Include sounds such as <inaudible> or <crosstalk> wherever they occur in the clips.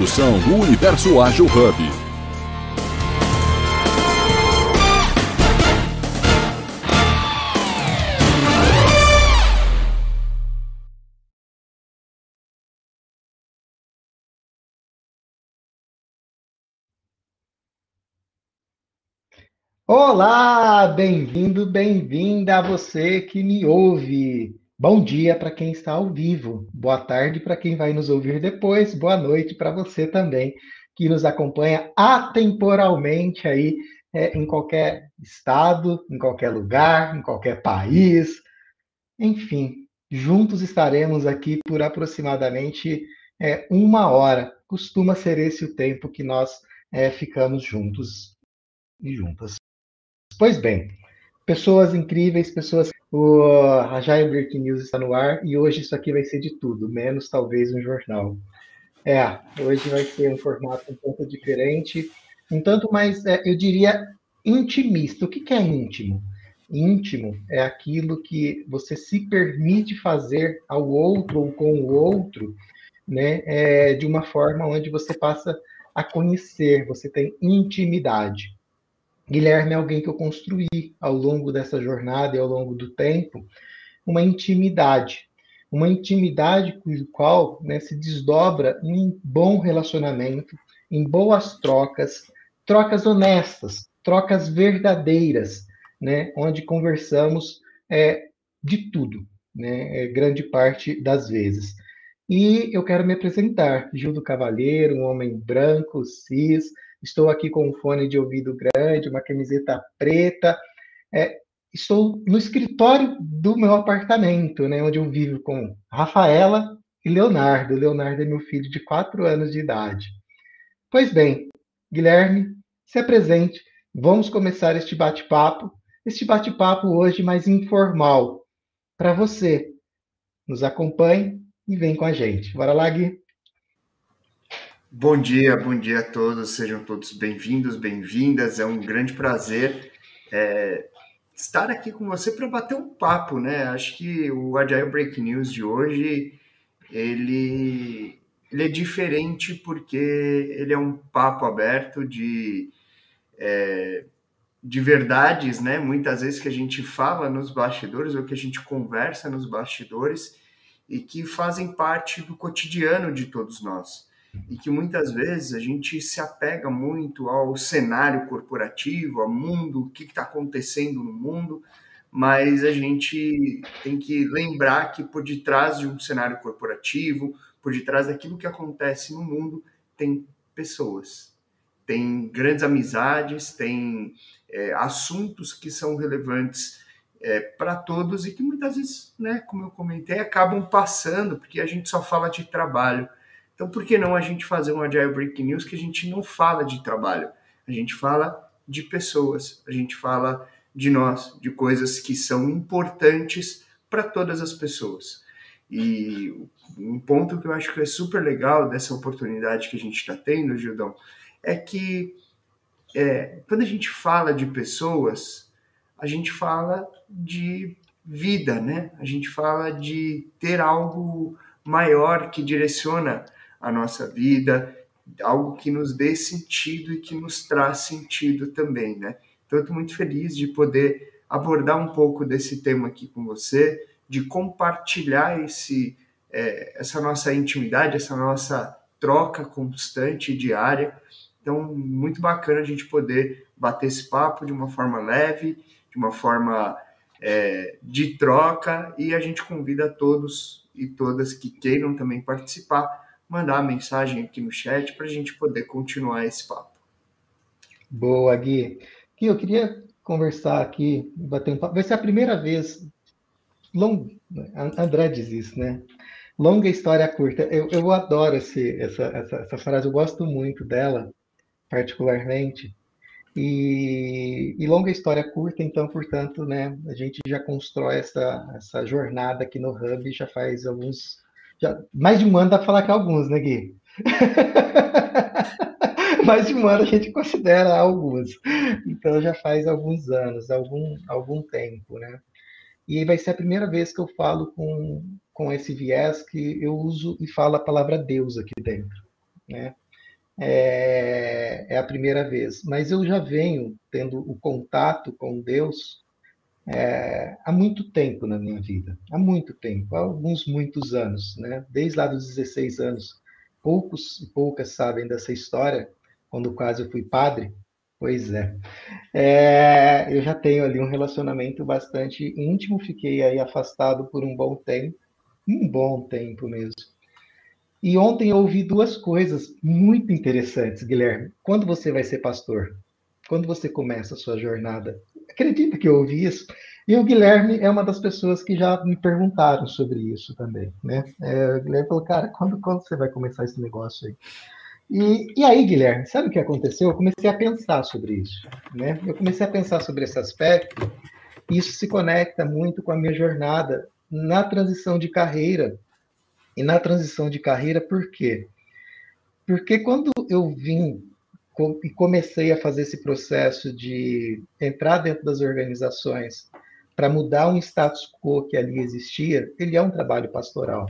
Produção do Universo Ágil Hub. Olá, bem-vindo, bem-vinda a você que me ouve. Bom dia para quem está ao vivo, boa tarde para quem vai nos ouvir depois, boa noite para você também que nos acompanha atemporalmente aí é, em qualquer estado, em qualquer lugar, em qualquer país. Enfim, juntos estaremos aqui por aproximadamente é, uma hora. Costuma ser esse o tempo que nós é, ficamos juntos e juntas. Pois bem, pessoas incríveis, pessoas. O Agile Break News está no ar e hoje isso aqui vai ser de tudo, menos talvez um jornal. É, hoje vai ser um formato um pouco diferente, um tanto mais, é, eu diria, intimista. O que, que é íntimo? Íntimo é aquilo que você se permite fazer ao outro ou com o outro, né, é, de uma forma onde você passa a conhecer, você tem intimidade. Guilherme é alguém que eu construí ao longo dessa jornada e ao longo do tempo, uma intimidade. Uma intimidade cujo qual né, se desdobra em bom relacionamento, em boas trocas, trocas honestas, trocas verdadeiras, né, onde conversamos é, de tudo, né, é, grande parte das vezes. E eu quero me apresentar, Gildo Cavalheiro, um homem branco, cis, estou aqui com um fone de ouvido grande, uma camiseta preta. É, estou no escritório do meu apartamento, né, onde eu vivo com Rafaela e Leonardo. Leonardo é meu filho de quatro anos de idade. Pois bem, Guilherme, se apresente. Vamos começar este bate-papo. Este bate-papo hoje mais informal. Para você, nos acompanhe e vem com a gente. Bora lá, Gui? Bom dia, bom dia a todos, sejam todos bem-vindos, bem-vindas. É um grande prazer é, estar aqui com você para bater um papo, né? Acho que o Agile Break News de hoje ele, ele é diferente porque ele é um papo aberto de, é, de verdades, né? Muitas vezes que a gente fala nos bastidores ou que a gente conversa nos bastidores e que fazem parte do cotidiano de todos nós e que muitas vezes a gente se apega muito ao cenário corporativo, ao mundo, o que está acontecendo no mundo, mas a gente tem que lembrar que por detrás de um cenário corporativo, por detrás daquilo que acontece no mundo, tem pessoas, tem grandes amizades, tem é, assuntos que são relevantes é, para todos e que muitas vezes, né, como eu comentei, acabam passando, porque a gente só fala de trabalho então, por que não a gente fazer um Agile Break News que a gente não fala de trabalho? A gente fala de pessoas, a gente fala de nós, de coisas que são importantes para todas as pessoas. E um ponto que eu acho que é super legal dessa oportunidade que a gente está tendo, Gildão, é que é, quando a gente fala de pessoas, a gente fala de vida, né? A gente fala de ter algo maior que direciona a nossa vida, algo que nos dê sentido e que nos traz sentido também, né? Então, eu estou muito feliz de poder abordar um pouco desse tema aqui com você, de compartilhar esse, é, essa nossa intimidade, essa nossa troca constante e diária. Então, muito bacana a gente poder bater esse papo de uma forma leve, de uma forma é, de troca, e a gente convida todos e todas que queiram também participar mandar a mensagem aqui no chat para a gente poder continuar esse papo. Boa, Gui. Gui, eu queria conversar aqui, bater um papo. Vai ser a primeira vez. Long... André diz isso, né? Longa história curta. Eu, eu adoro esse, essa, essa, essa frase, eu gosto muito dela, particularmente. E, e, longa história curta, então, portanto, né, a gente já constrói essa, essa jornada aqui no Hub já faz alguns já, mais de um ano dá para falar que é alguns, né, Gui? <laughs> mais de um ano a gente considera alguns. Então já faz alguns anos, algum, algum tempo, né? E vai ser a primeira vez que eu falo com, com esse viés que eu uso e falo a palavra Deus aqui dentro, né? é, é a primeira vez, mas eu já venho tendo o contato com Deus é, há muito tempo na minha vida, há muito tempo, há alguns muitos anos, né? Desde lá dos 16 anos. Poucos e poucas sabem dessa história, quando quase eu fui padre. Pois é. é. Eu já tenho ali um relacionamento bastante íntimo, fiquei aí afastado por um bom tempo, um bom tempo mesmo. E ontem eu ouvi duas coisas muito interessantes, Guilherme. Quando você vai ser pastor? Quando você começa a sua jornada? Acredita que eu ouvi isso? E o Guilherme é uma das pessoas que já me perguntaram sobre isso também, né? É, o Guilherme falou, cara, quando, quando você vai começar esse negócio aí? E, e aí, Guilherme, sabe o que aconteceu? Eu comecei a pensar sobre isso, né? Eu comecei a pensar sobre esse aspecto, e isso se conecta muito com a minha jornada na transição de carreira e na transição de carreira, por quê? Porque quando eu vim e comecei a fazer esse processo de entrar dentro das organizações para mudar um status quo que ali existia, ele é um trabalho pastoral.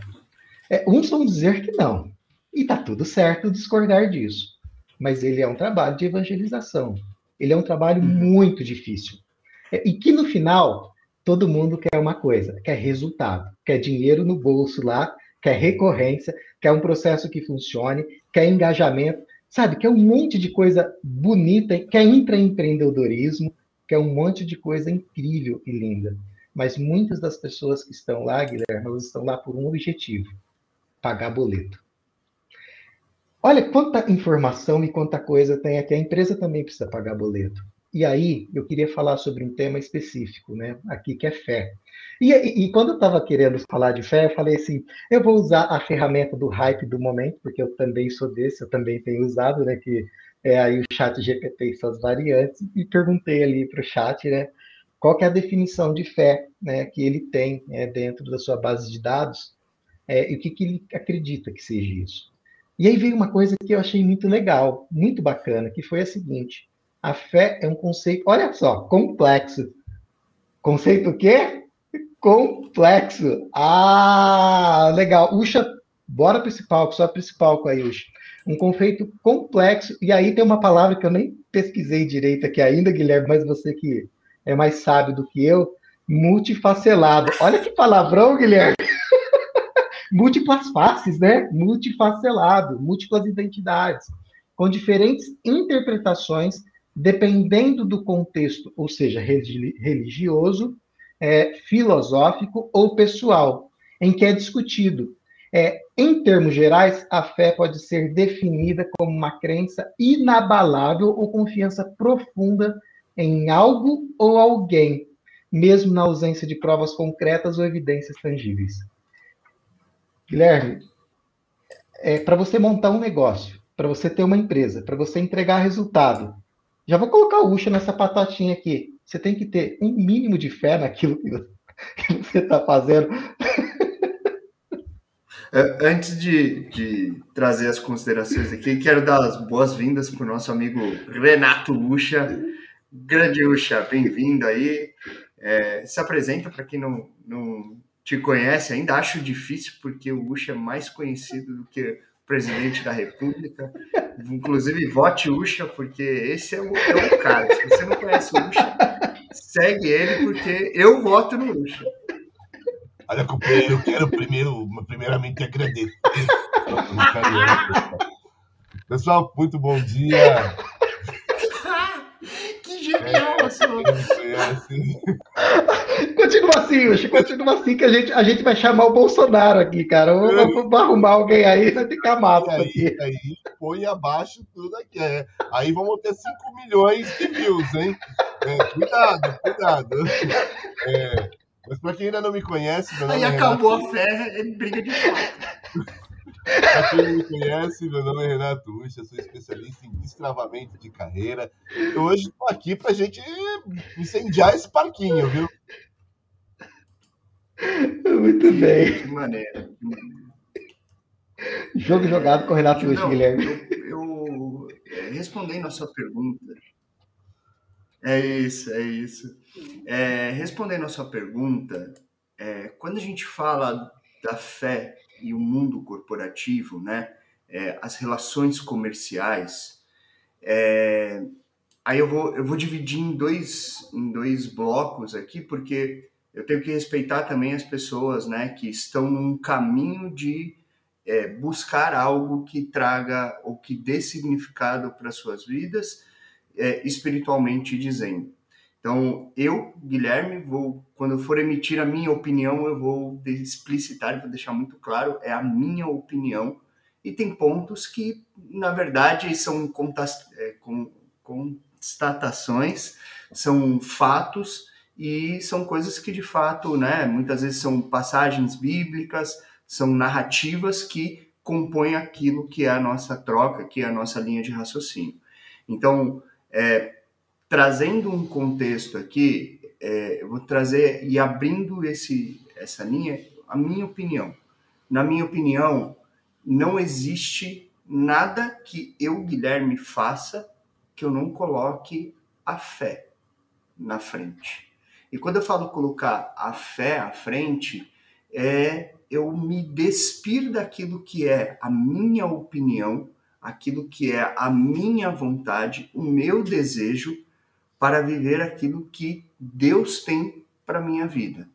É, uns vão dizer que não, e está tudo certo discordar disso, mas ele é um trabalho de evangelização. Ele é um trabalho uhum. muito difícil. É, e que no final, todo mundo quer uma coisa, quer resultado, quer dinheiro no bolso lá quer recorrência, quer um processo que funcione, quer engajamento, sabe? Quer um monte de coisa bonita, quer intraempreendedorismo, quer um monte de coisa incrível e linda. Mas muitas das pessoas que estão lá, Guilherme, elas estão lá por um objetivo: pagar boleto. Olha quanta informação e quanta coisa tem aqui. A empresa também precisa pagar boleto. E aí, eu queria falar sobre um tema específico, né? Aqui que é fé. E, e, e quando eu estava querendo falar de fé, eu falei assim: eu vou usar a ferramenta do hype do momento, porque eu também sou desse, eu também tenho usado, né? Que é aí o chat GPT e suas variantes, e perguntei ali para o chat, né? Qual é a definição de fé né, que ele tem é, dentro da sua base de dados é, e o que, que ele acredita que seja isso. E aí veio uma coisa que eu achei muito legal, muito bacana, que foi a seguinte: a fé é um conceito, olha só, complexo. Conceito o quê? Complexo. Ah, legal. Uxa, bora para esse palco, só para esse palco aí, Uxa. Um conceito complexo. E aí tem uma palavra que eu nem pesquisei direito aqui ainda, Guilherme, mas você que é mais sábio do que eu, multifacelado. Olha que palavrão, Guilherme. <laughs> Múltiplas faces, né? Multifacelado, múltiplas identidades, com diferentes interpretações dependendo do contexto, ou seja, religioso, é, filosófico ou pessoal, em que é discutido. É, em termos gerais, a fé pode ser definida como uma crença inabalável ou confiança profunda em algo ou alguém, mesmo na ausência de provas concretas ou evidências tangíveis. Guilherme, é, para você montar um negócio, para você ter uma empresa, para você entregar resultado, já vou colocar o Ucha nessa patatinha aqui. Você tem que ter um mínimo de fé naquilo que você está fazendo. É, antes de, de, trazer as considerações aqui, quero dar as boas-vindas para o nosso amigo Renato Ucha. Grande Ucha, bem-vindo aí. É, se apresenta para quem não, não te conhece ainda. Acho difícil, porque o Ucha é mais conhecido do que presidente da República. Inclusive, vote Ucha, porque esse é o, é o cara. Se você não conhece o Ucha, segue ele, porque eu voto no Ucha. Olha, companheiro, eu quero primeiro, primeiramente agradecer. Pessoal, muito bom dia. Genial, <laughs> Continua assim, Uchi, continua assim que a gente, a gente vai chamar o Bolsonaro aqui, cara. Vamos, arrumar alguém aí, vai ficar massa aí, aqui. Aí põe abaixo tudo aqui. É. Aí vamos ter 5 milhões de views, hein? É, cuidado, cuidado. É, mas para quem ainda não me conhece... Aí acabou Renato... a fé, ele briga de fato. Para quem não me conhece, meu nome é Renato Ucha, sou especialista em destravamento de carreira. E hoje estou aqui para a gente incendiar esse parquinho, viu? Muito bem. Que maneira. Jogo jogado com o Renato Ucha, Guilherme. Eu, eu, é, respondendo a sua pergunta. É isso, é isso. É, respondendo a sua pergunta, é, quando a gente fala da fé e o mundo corporativo, né? é, as relações comerciais, é, aí eu vou, eu vou dividir em dois, em dois blocos aqui, porque eu tenho que respeitar também as pessoas né, que estão num caminho de é, buscar algo que traga ou que dê significado para suas vidas, é, espiritualmente dizendo. Então, eu, Guilherme, vou, quando eu for emitir a minha opinião, eu vou explicitar, vou deixar muito claro, é a minha opinião. E tem pontos que, na verdade, são é, constatações, são fatos e são coisas que, de fato, né, muitas vezes são passagens bíblicas, são narrativas que compõem aquilo que é a nossa troca, que é a nossa linha de raciocínio. Então, é, trazendo um contexto aqui, é, eu vou trazer e abrindo esse, essa linha, a minha opinião. Na minha opinião, não existe nada que eu, Guilherme, faça que eu não coloque a fé na frente. E quando eu falo colocar a fé à frente, é eu me despir daquilo que é a minha opinião, aquilo que é a minha vontade, o meu desejo para viver aquilo que Deus tem para minha vida.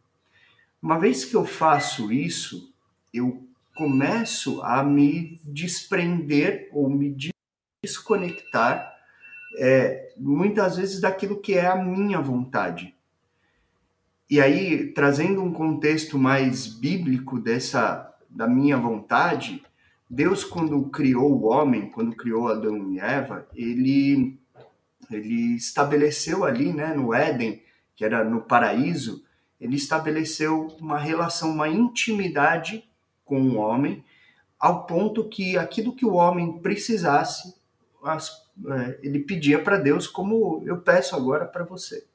Uma vez que eu faço isso, eu começo a me desprender ou me desconectar é, muitas vezes daquilo que é a minha vontade. E aí, trazendo um contexto mais bíblico dessa da minha vontade, Deus quando criou o homem, quando criou Adão e Eva, ele ele estabeleceu ali, né, no Éden, que era no paraíso, ele estabeleceu uma relação, uma intimidade com o homem, ao ponto que aquilo que o homem precisasse, as, é, ele pedia para Deus, como eu peço agora para você.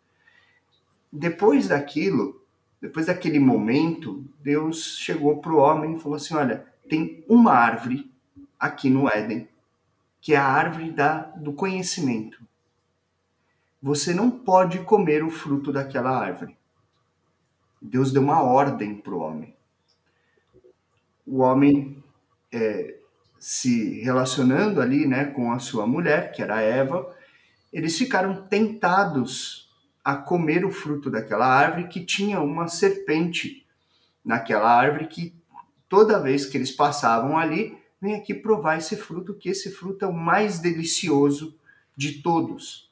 Depois daquilo, depois daquele momento, Deus chegou para o homem e falou assim: Olha, tem uma árvore aqui no Éden, que é a árvore da, do conhecimento. Você não pode comer o fruto daquela árvore. Deus deu uma ordem para o homem. O homem é, se relacionando ali né, com a sua mulher, que era Eva, eles ficaram tentados a comer o fruto daquela árvore que tinha uma serpente naquela árvore que toda vez que eles passavam ali, vem aqui provar esse fruto, que esse fruto é o mais delicioso de todos.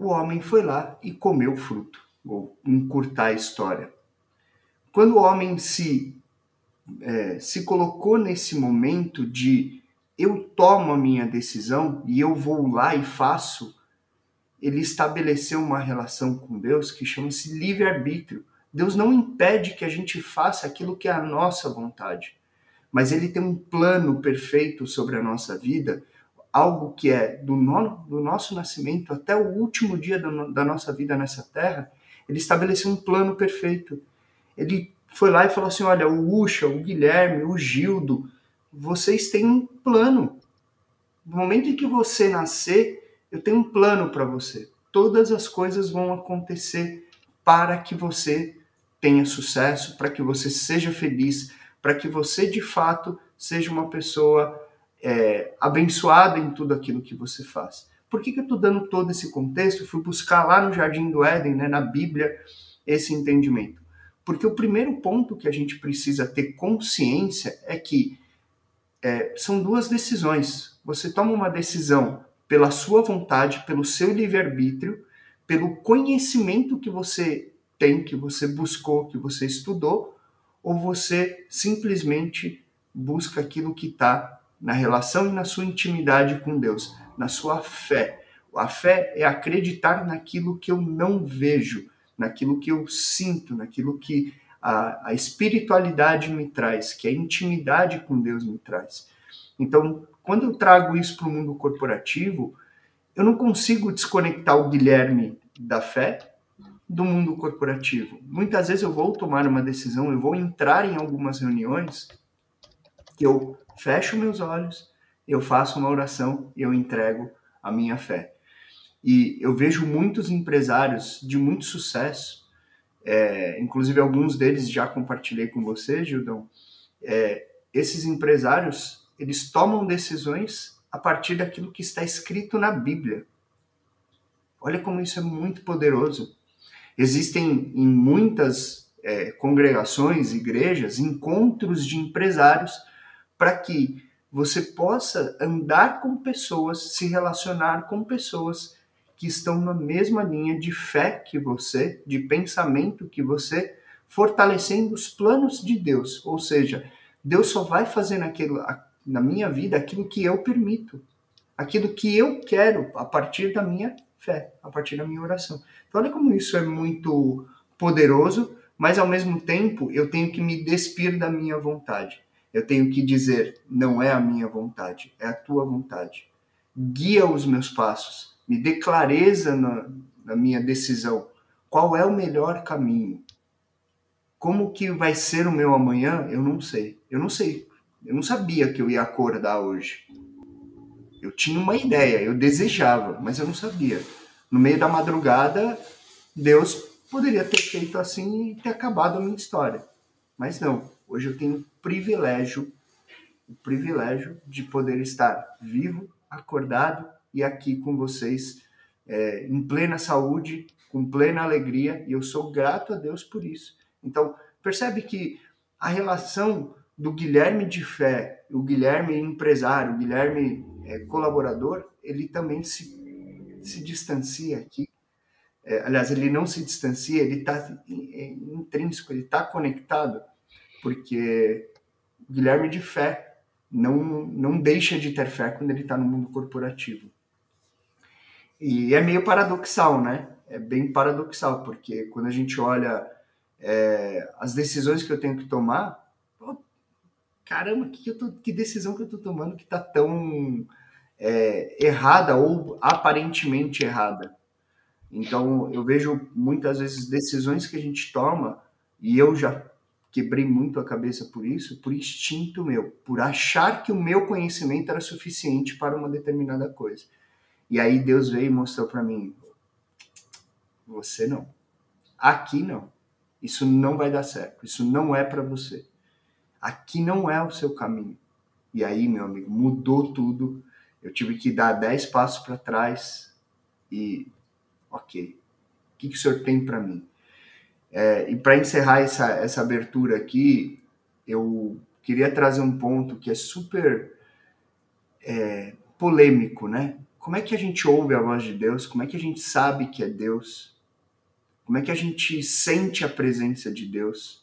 O homem foi lá e comeu o fruto. Vou encurtar a história. Quando o homem se, é, se colocou nesse momento de eu tomo a minha decisão e eu vou lá e faço ele estabeleceu uma relação com Deus que chama-se livre-arbítrio. Deus não impede que a gente faça aquilo que é a nossa vontade, mas ele tem um plano perfeito sobre a nossa vida, algo que é do, no, do nosso nascimento até o último dia do, da nossa vida nessa terra. Ele estabeleceu um plano perfeito. Ele foi lá e falou assim: Olha, o Ucha, o Guilherme, o Gildo, vocês têm um plano. No momento em que você nascer, eu tenho um plano para você. Todas as coisas vão acontecer para que você tenha sucesso, para que você seja feliz, para que você de fato seja uma pessoa é, abençoada em tudo aquilo que você faz. Por que, que eu estou dando todo esse contexto? Eu fui buscar lá no Jardim do Éden, né, na Bíblia, esse entendimento. Porque o primeiro ponto que a gente precisa ter consciência é que é, são duas decisões. Você toma uma decisão pela sua vontade, pelo seu livre-arbítrio, pelo conhecimento que você tem, que você buscou, que você estudou, ou você simplesmente busca aquilo que está na relação e na sua intimidade com Deus, na sua fé. A fé é acreditar naquilo que eu não vejo, naquilo que eu sinto, naquilo que a, a espiritualidade me traz, que a intimidade com Deus me traz. Então, quando eu trago isso para o mundo corporativo, eu não consigo desconectar o Guilherme da fé do mundo corporativo. Muitas vezes eu vou tomar uma decisão, eu vou entrar em algumas reuniões que eu fecho meus olhos, eu faço uma oração e eu entrego a minha fé. E eu vejo muitos empresários de muito sucesso, é, inclusive alguns deles já compartilhei com você, Gildão, é, esses empresários, eles tomam decisões a partir daquilo que está escrito na Bíblia. Olha como isso é muito poderoso. Existem em muitas é, congregações, igrejas, encontros de empresários para que você possa andar com pessoas, se relacionar com pessoas que estão na mesma linha de fé que você, de pensamento que você, fortalecendo os planos de Deus. Ou seja, Deus só vai fazer naquilo, na minha vida aquilo que eu permito, aquilo que eu quero a partir da minha fé, a partir da minha oração. Então, olha como isso é muito poderoso, mas ao mesmo tempo eu tenho que me despir da minha vontade. Eu tenho que dizer: não é a minha vontade, é a tua vontade. Guia os meus passos me dê clareza na, na minha decisão. Qual é o melhor caminho? Como que vai ser o meu amanhã? Eu não sei. Eu não sei. Eu não sabia que eu ia acordar hoje. Eu tinha uma ideia, eu desejava, mas eu não sabia. No meio da madrugada, Deus poderia ter feito assim e ter acabado a minha história. Mas não. Hoje eu tenho privilégio, o privilégio de poder estar vivo, acordado e aqui com vocês é, em plena saúde, com plena alegria, e eu sou grato a Deus por isso. Então, percebe que a relação do Guilherme de fé, o Guilherme empresário, o Guilherme é, colaborador, ele também se, se distancia aqui. É, aliás, ele não se distancia, ele está é, intrínseco, ele está conectado, porque Guilherme de fé não, não deixa de ter fé quando ele está no mundo corporativo. E é meio paradoxal, né? É bem paradoxal, porque quando a gente olha é, as decisões que eu tenho que tomar, caramba, que, tô, que, decisão que eu tô tomando que tá tão é, errada ou aparentemente errada? Então, eu vejo muitas vezes decisões que a gente toma, e eu já quebrei muito a cabeça por isso, por instinto meu, por achar que o meu conhecimento era suficiente para uma determinada coisa. E aí Deus veio e mostrou para mim: você não. Aqui não. Isso não vai dar certo. Isso não é para você. Aqui não é o seu caminho. E aí, meu amigo, mudou tudo. Eu tive que dar dez passos para trás e, ok, o que, que o senhor tem para mim? É, e para encerrar essa, essa abertura aqui, eu queria trazer um ponto que é super é, polêmico, né? como é que a gente ouve a voz de Deus? Como é que a gente sabe que é Deus? Como é que a gente sente a presença de Deus?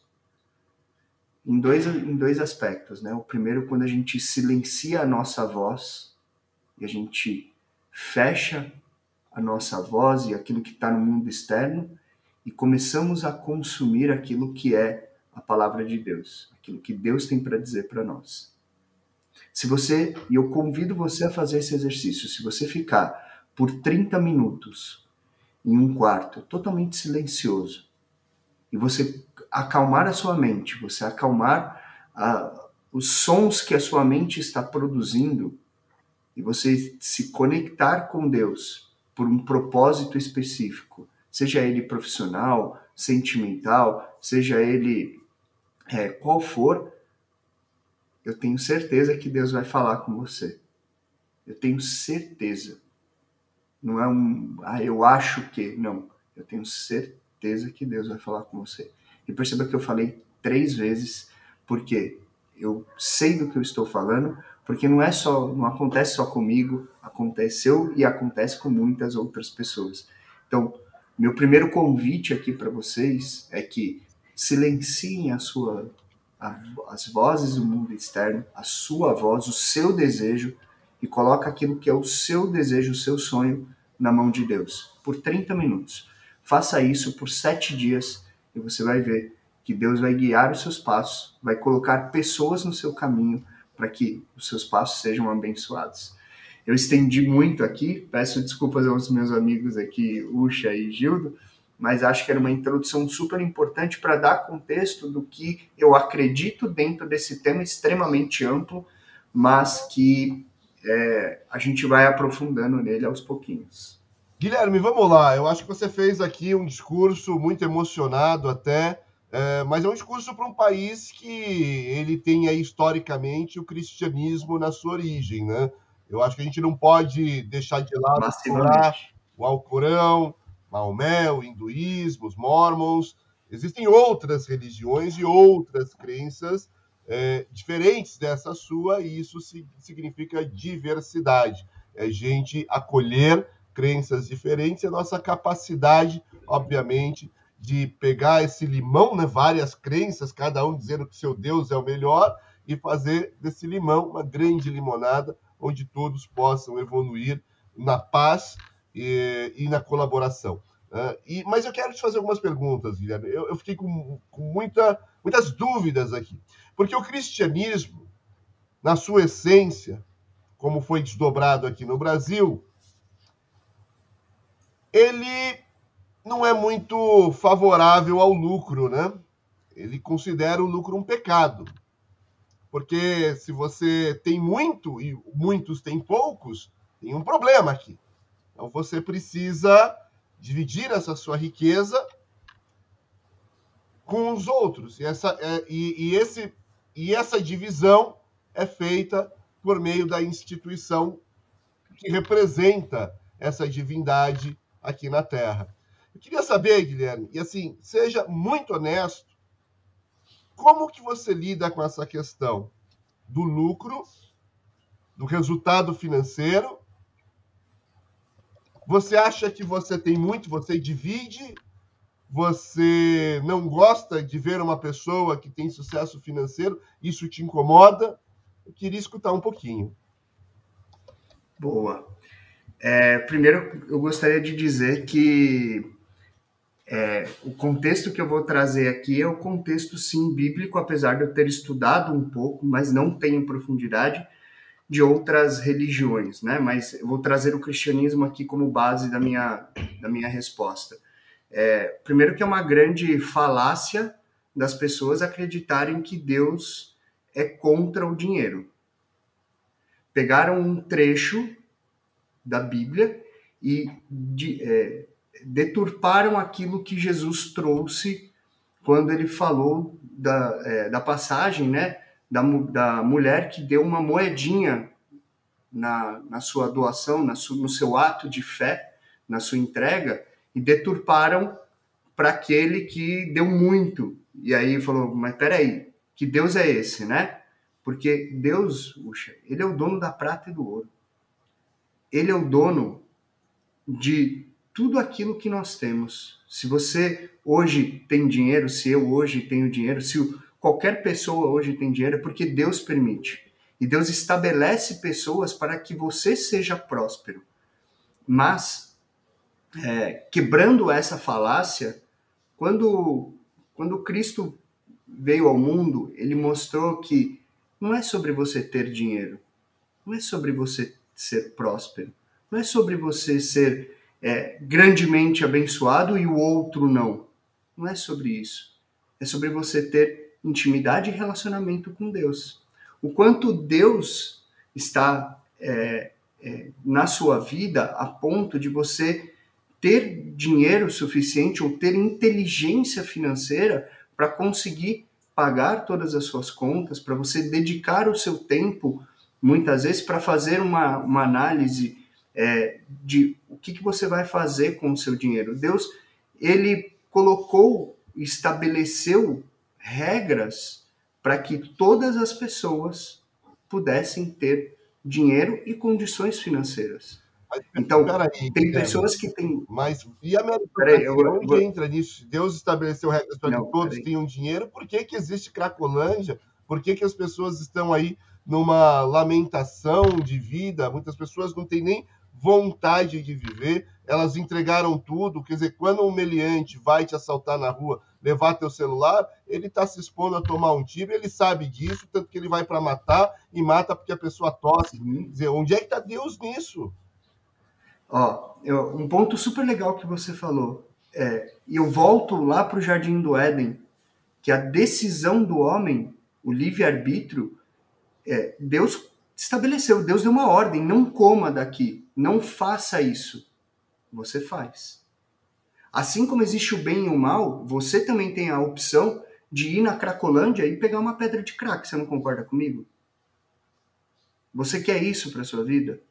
Em dois, em dois aspectos, né? O primeiro, quando a gente silencia a nossa voz e a gente fecha a nossa voz e aquilo que está no mundo externo e começamos a consumir aquilo que é a palavra de Deus, aquilo que Deus tem para dizer para nós. Se você, e eu convido você a fazer esse exercício, se você ficar por 30 minutos em um quarto totalmente silencioso e você acalmar a sua mente, você acalmar a, os sons que a sua mente está produzindo e você se conectar com Deus por um propósito específico, seja ele profissional, sentimental, seja ele é, qual for, eu tenho certeza que Deus vai falar com você. Eu tenho certeza. Não é um, ah, eu acho que. Não. Eu tenho certeza que Deus vai falar com você. E perceba que eu falei três vezes, porque eu sei do que eu estou falando, porque não é só, não acontece só comigo, aconteceu e acontece com muitas outras pessoas. Então, meu primeiro convite aqui para vocês é que silenciem a sua a, as vozes do mundo externo, a sua voz, o seu desejo e coloca aquilo que é o seu desejo, o seu sonho na mão de Deus por 30 minutos. Faça isso por sete dias e você vai ver que Deus vai guiar os seus passos, vai colocar pessoas no seu caminho para que os seus passos sejam abençoados. Eu estendi muito aqui, peço desculpas aos meus amigos aqui, Ucha e Gildo, mas acho que era uma introdução super importante para dar contexto do que eu acredito dentro desse tema extremamente amplo, mas que é, a gente vai aprofundando nele aos pouquinhos. Guilherme, vamos lá. Eu acho que você fez aqui um discurso muito emocionado até, é, mas é um discurso para um país que ele tem aí, historicamente o cristianismo na sua origem, né? Eu acho que a gente não pode deixar de lado o Alcorão, Maomé, o hinduísmo, os mormons. Existem outras religiões e outras crenças é, diferentes dessa sua, e isso significa diversidade. É gente acolher crenças diferentes e a nossa capacidade, obviamente, de pegar esse limão, né, várias crenças, cada um dizendo que seu Deus é o melhor, e fazer desse limão uma grande limonada, onde todos possam evoluir na paz e, e na colaboração. Uh, e, mas eu quero te fazer algumas perguntas, Guilherme. Eu, eu fiquei com, com muita, muitas dúvidas aqui. Porque o cristianismo, na sua essência, como foi desdobrado aqui no Brasil, ele não é muito favorável ao lucro, né? Ele considera o lucro um pecado. Porque se você tem muito e muitos têm poucos, tem um problema aqui. Então você precisa dividir essa sua riqueza com os outros. E essa, é, e, e, esse, e essa divisão é feita por meio da instituição que representa essa divindade aqui na Terra. Eu queria saber, Guilherme, e assim, seja muito honesto, como que você lida com essa questão do lucro, do resultado financeiro você acha que você tem muito, você divide, você não gosta de ver uma pessoa que tem sucesso financeiro, isso te incomoda? Eu queria escutar um pouquinho. Boa. É, primeiro, eu gostaria de dizer que é, o contexto que eu vou trazer aqui é o contexto, sim, bíblico, apesar de eu ter estudado um pouco, mas não tenho profundidade de outras religiões, né? Mas eu vou trazer o cristianismo aqui como base da minha, da minha resposta. É, primeiro que é uma grande falácia das pessoas acreditarem que Deus é contra o dinheiro. Pegaram um trecho da Bíblia e de, é, deturparam aquilo que Jesus trouxe quando ele falou da, é, da passagem, né? da, da mulher que deu uma moedinha na, na sua doação, na su, no seu ato de fé, na sua entrega, e deturparam para aquele que deu muito. E aí falou, mas peraí, que Deus é esse, né? Porque Deus, puxa, ele é o dono da prata e do ouro. Ele é o dono de tudo aquilo que nós temos. Se você hoje tem dinheiro, se eu hoje tenho dinheiro, se qualquer pessoa hoje tem dinheiro é porque Deus permite. E Deus estabelece pessoas para que você seja próspero. Mas, é, quebrando essa falácia, quando, quando Cristo veio ao mundo, ele mostrou que não é sobre você ter dinheiro, não é sobre você ser próspero, não é sobre você ser é, grandemente abençoado e o outro não. Não é sobre isso. É sobre você ter intimidade e relacionamento com Deus. O quanto Deus está é, é, na sua vida a ponto de você ter dinheiro suficiente ou ter inteligência financeira para conseguir pagar todas as suas contas, para você dedicar o seu tempo, muitas vezes, para fazer uma, uma análise é, de o que, que você vai fazer com o seu dinheiro. Deus, ele colocou, estabeleceu regras para que todas as pessoas pudessem ter dinheiro e condições financeiras. Mas, então, aí, tem pessoas que têm. Mas e a meritocracia? Onde eu... entra nisso? Deus estabeleceu regras para que todos tenham dinheiro. Por que, que existe Cracolândia? Por que, que as pessoas estão aí numa lamentação de vida? Muitas pessoas não têm nem vontade de viver, elas entregaram tudo. Quer dizer, quando um meliante vai te assaltar na rua, levar teu celular, ele está se expondo a tomar um tiro, ele sabe disso, tanto que ele vai para matar e mata porque a pessoa tosse. Quer dizer, onde é que está Deus nisso? Ó, eu, um ponto super legal que você falou. É, e eu volto lá para o Jardim do Éden, que a decisão do homem, o livre-arbítrio, é, Deus estabeleceu, Deus deu uma ordem, não coma daqui, não faça isso. Você faz. Assim como existe o bem e o mal, você também tem a opção de ir na Cracolândia e pegar uma pedra de crack. Você não concorda comigo? Você quer isso para sua vida?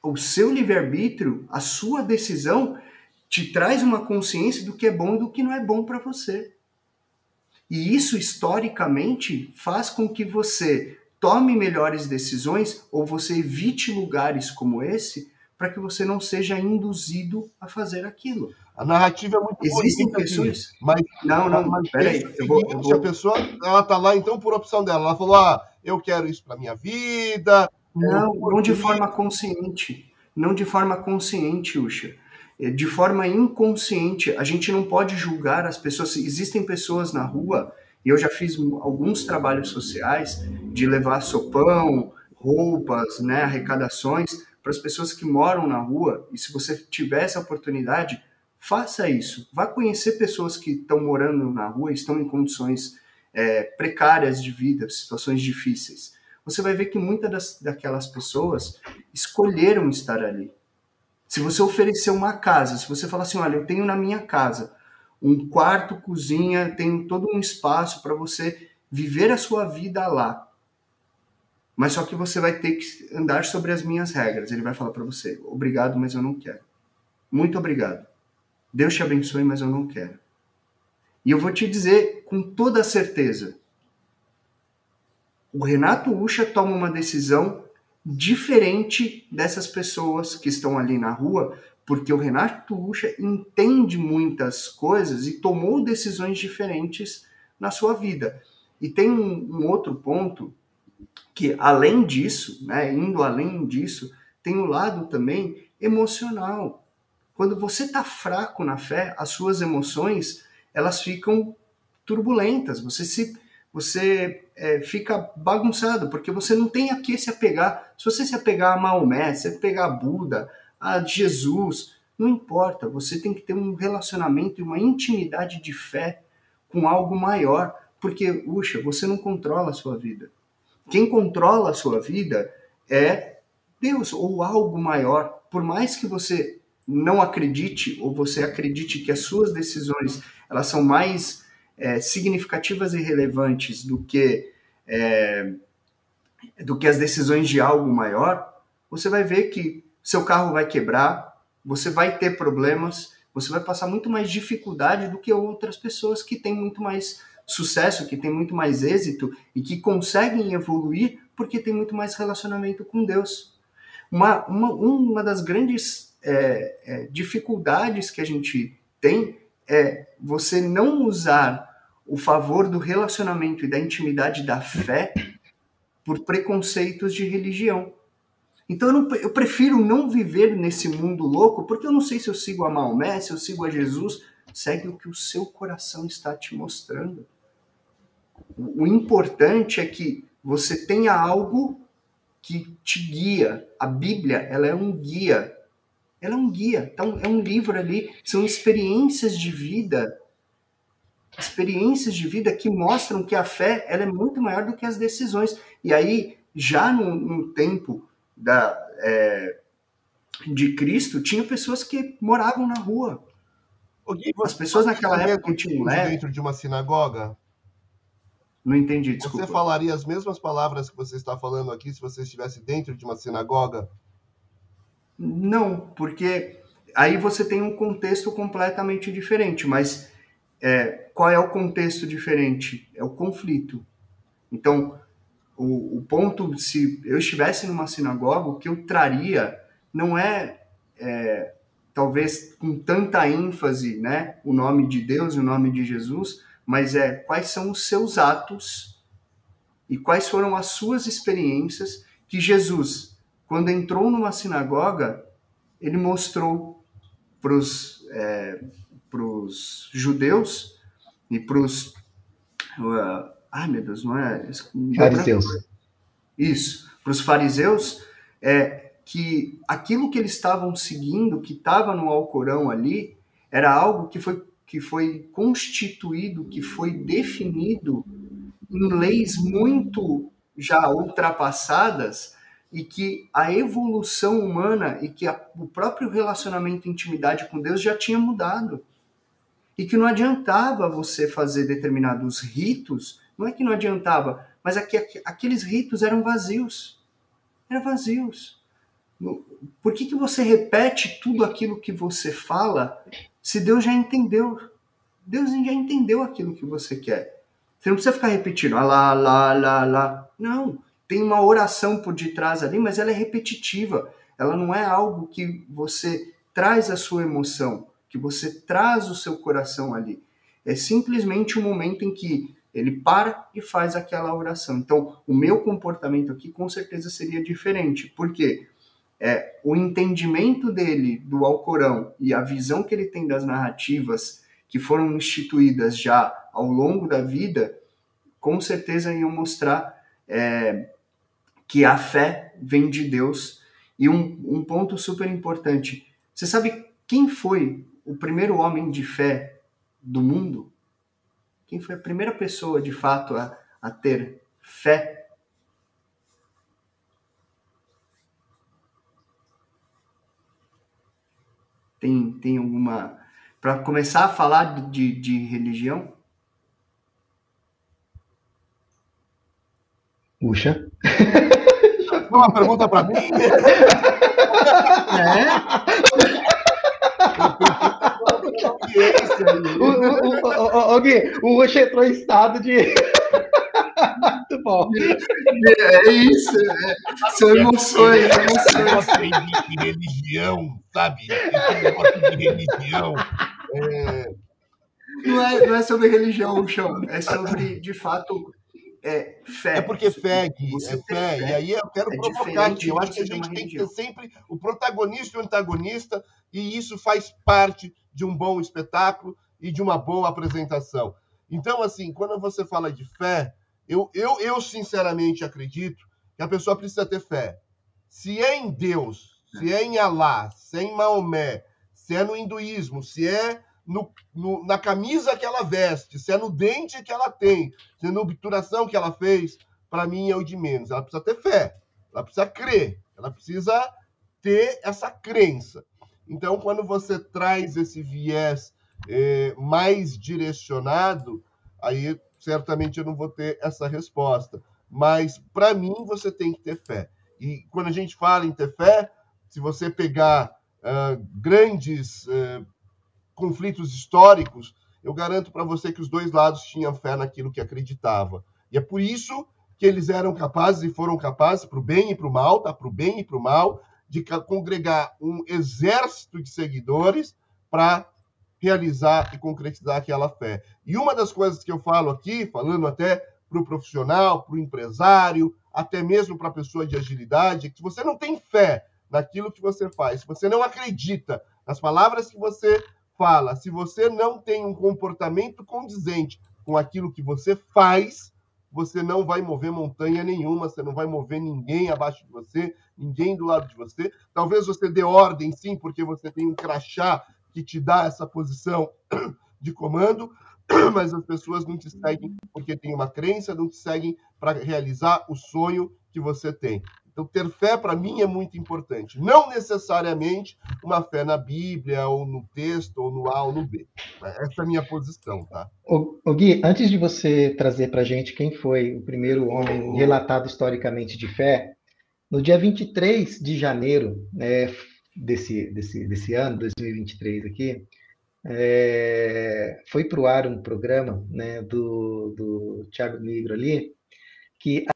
O seu livre-arbítrio, a sua decisão, te traz uma consciência do que é bom e do que não é bom para você. E isso, historicamente, faz com que você tome melhores decisões ou você evite lugares como esse para que você não seja induzido a fazer aquilo. A narrativa é muito Existem pessoas. Aqui, mas não, não, mas peraí. Eu vou, eu vou... A pessoa ela tá lá então por opção dela. Ela falou: ah, eu quero isso para minha vida. Não, não de forma consciente. Não de forma consciente, Uxa. É, de forma inconsciente. A gente não pode julgar as pessoas. Existem pessoas na rua, e eu já fiz alguns trabalhos sociais de levar sopão, roupas, né, arrecadações para as pessoas que moram na rua. E se você tiver essa oportunidade, faça isso. Vá conhecer pessoas que estão morando na rua, estão em condições é, precárias de vida, situações difíceis. Você vai ver que muitas daquelas pessoas escolheram estar ali. Se você oferecer uma casa, se você falar assim, olha, eu tenho na minha casa um quarto, cozinha, tenho todo um espaço para você viver a sua vida lá. Mas só que você vai ter que andar sobre as minhas regras. Ele vai falar para você: obrigado, mas eu não quero. Muito obrigado. Deus te abençoe, mas eu não quero. E eu vou te dizer com toda certeza: o Renato Ucha toma uma decisão diferente dessas pessoas que estão ali na rua, porque o Renato Ucha entende muitas coisas e tomou decisões diferentes na sua vida. E tem um, um outro ponto que, além disso, né, indo além disso, tem o um lado também emocional. Quando você está fraco na fé, as suas emoções elas ficam turbulentas. Você se você é, fica bagunçado porque você não tem a que se apegar. Se você se apegar a Maomé, se apegar a Buda, a Jesus, não importa. Você tem que ter um relacionamento e uma intimidade de fé com algo maior, porque, uxa, você não controla a sua vida. Quem controla a sua vida é Deus ou algo maior. Por mais que você não acredite ou você acredite que as suas decisões elas são mais é, significativas e relevantes do que é, do que as decisões de algo maior, você vai ver que seu carro vai quebrar, você vai ter problemas, você vai passar muito mais dificuldade do que outras pessoas que têm muito mais sucesso, que têm muito mais êxito e que conseguem evoluir porque tem muito mais relacionamento com Deus. Uma, uma, uma das grandes é, é, dificuldades que a gente tem é você não usar o favor do relacionamento e da intimidade da fé por preconceitos de religião. Então eu, não, eu, prefiro não viver nesse mundo louco, porque eu não sei se eu sigo a Maomé, se eu sigo a Jesus. Segue o que o seu coração está te mostrando. O, importante é que você tenha algo que te guia. A Bíblia, ela é um guia ela é um guia, então é um livro ali, são experiências de vida, experiências de vida que mostram que a fé ela é muito maior do que as decisões. E aí, já no, no tempo da, é, de Cristo, tinha pessoas que moravam na rua. As pessoas naquela época tinham leve. dentro de uma sinagoga? Não entendi, desculpa. Você falaria as mesmas palavras que você está falando aqui se você estivesse dentro de uma sinagoga? Não, porque aí você tem um contexto completamente diferente, mas é, qual é o contexto diferente? É o conflito. Então, o, o, ponto, se eu estivesse numa sinagoga, o que eu traria não é, é, talvez com tanta ênfase, né, o nome de Deus e o nome de Jesus, mas é quais são os seus atos e quais foram as suas experiências que Jesus quando entrou numa sinagoga, ele mostrou para os é, judeus e para os. Uh, ai, meu Deus, não é. Fariseus. Isso, para os fariseus, é, que aquilo que eles estavam seguindo, que estava no Alcorão ali, era algo que foi, que foi constituído, que foi definido em leis muito já ultrapassadas e que a evolução humana e que a, o próprio relacionamento intimidade com Deus já tinha mudado. E que não adiantava você fazer determinados ritos, não é que não adiantava, mas é que aqueles ritos eram vazios. Eram vazios. Por que, que você repete tudo aquilo que você fala se Deus já entendeu? Deus já entendeu aquilo que você quer. Você não precisa ficar repetindo, ah, lá, lá, lá, lá. Não tem uma oração por detrás ali, mas ela é repetitiva. Ela não é algo que você traz a sua emoção, que você traz o seu coração ali. É simplesmente um momento em que ele para e faz aquela oração. Então, o meu comportamento aqui com certeza seria diferente. Por quê? É, o entendimento dele do Alcorão e a visão que ele tem das narrativas que foram instituídas já ao longo da vida, com certeza iam mostrar é, que a fé vem de Deus. E um, um ponto super importante: você sabe quem foi o primeiro homem de fé do mundo? Quem foi a primeira pessoa de fato a, a ter fé? Tem, tem alguma. Para começar a falar de, de religião? Puxa. uma pergunta para mim? <laughs> É? O, o, o, o, Gui, o Rush entrou em estado de. <laughs> Muito bom. É, é isso. É, são emoções. emoções. De, de religião, sabe? Esse negócio de religião. É... Não, é, não é sobre religião, Chão. É sobre, de fato, é fé. É porque fé, Gui, é fé. fé. E aí eu quero é provocar aqui. Eu acho que a gente tem que ter sempre o protagonista e o antagonista, e isso faz parte de um bom espetáculo e de uma boa apresentação. Então, assim, quando você fala de fé, eu, eu, eu sinceramente acredito que a pessoa precisa ter fé. Se é em Deus, se é em Alá, se é em Maomé, se é no hinduísmo, se é no, no, na camisa que ela veste, se é no dente que ela tem, se é na obturação que ela fez, para mim é o de menos. Ela precisa ter fé, ela precisa crer, ela precisa ter essa crença. Então, quando você traz esse viés é, mais direcionado, aí certamente eu não vou ter essa resposta. Mas, para mim, você tem que ter fé. E quando a gente fala em ter fé, se você pegar uh, grandes uh, conflitos históricos, eu garanto para você que os dois lados tinham fé naquilo que acreditava. E é por isso que eles eram capazes e foram capazes, para o bem e para o mal, tá? Para o bem e para o mal, de congregar um exército de seguidores para realizar e concretizar aquela fé. E uma das coisas que eu falo aqui, falando até para o profissional, para o empresário, até mesmo para a pessoa de agilidade, é que se você não tem fé naquilo que você faz, se você não acredita nas palavras que você fala, se você não tem um comportamento condizente com aquilo que você faz, você não vai mover montanha nenhuma, você não vai mover ninguém abaixo de você, ninguém do lado de você. Talvez você dê ordem, sim, porque você tem um crachá que te dá essa posição de comando, <clears throat> mas as pessoas não te seguem porque tem uma crença, não te seguem para realizar o sonho que você tem. Então, ter fé para mim é muito importante. Não necessariamente uma fé na Bíblia, ou no texto, ou no A ou no B. Essa é a minha posição, tá? O, Gui, antes de você trazer para a gente quem foi o primeiro homem relatado historicamente de fé, no dia 23 de janeiro né, desse, desse, desse ano, 2023 aqui, é, foi para o ar um programa né, do, do Tiago Negro ali, que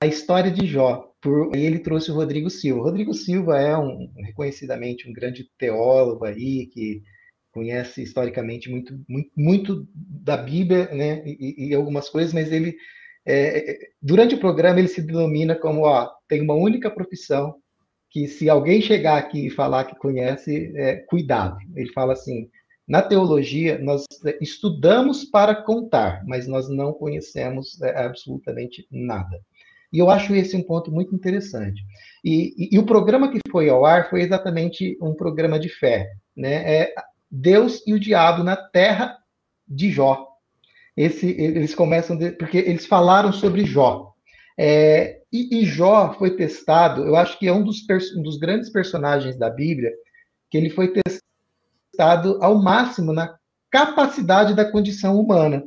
a história de Jó. Por, aí ele trouxe o Rodrigo Silva. O Rodrigo Silva é um reconhecidamente um grande teólogo aí que conhece historicamente muito, muito, muito da Bíblia, né, e, e, algumas coisas, mas ele é, é, durante o programa ele se denomina como ó, tem uma única profissão que se alguém chegar aqui e falar que conhece, é, cuidado. Ele fala assim: na teologia nós estudamos para contar, mas nós não conhecemos é, absolutamente nada. E eu acho esse um ponto muito interessante. E, e, e, o programa que foi ao ar foi exatamente um programa de fé, né? É Deus e o diabo na terra de Jó. Esse, eles começam de, porque eles falaram sobre Jó. É, E, e, Jó foi testado, eu acho que é um dos, um dos grandes personagens da Bíblia, que ele foi testado ao máximo na capacidade da condição humana.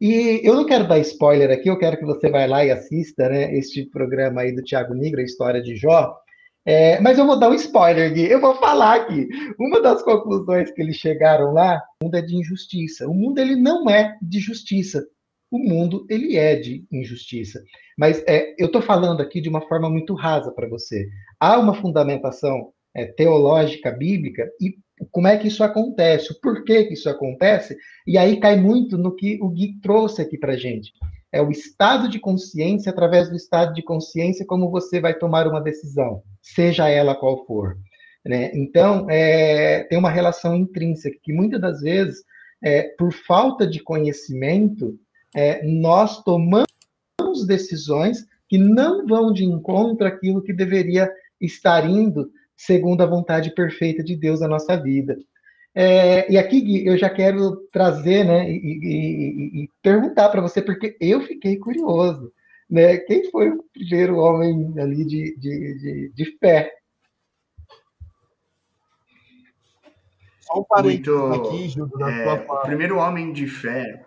E eu não quero dar spoiler aqui, eu quero que você vá lá e assista né, este programa aí do Tiago Nigra, a História de Jó. É, mas eu vou dar um spoiler, Gui. Eu vou falar aqui. Uma das conclusões que eles chegaram lá, o mundo é de injustiça. O mundo ele não é de justiça. O mundo ele é de injustiça. Mas é, eu estou falando aqui de uma forma muito rasa para você. Há uma fundamentação é, teológica bíblica e como é que isso acontece, o porquê que isso acontece, e aí cai muito no que o Gui trouxe aqui para gente. É o estado de consciência, através do estado de consciência, como você vai tomar uma decisão, seja ela qual for. Né? Então, é, tem uma relação intrínseca, que muitas das vezes, é, por falta de conhecimento, é, nós tomamos decisões que não vão de encontro àquilo que deveria estar indo segundo a vontade perfeita de Deus na nossa vida. É, e aqui, eu já quero trazer, né, e, e, e perguntar para você, porque eu fiquei curioso, né? Quem foi o primeiro homem ali de, de, de, de fé? Só um parênteses aqui, Gildo, na é, tua fala. O primeiro homem de fé.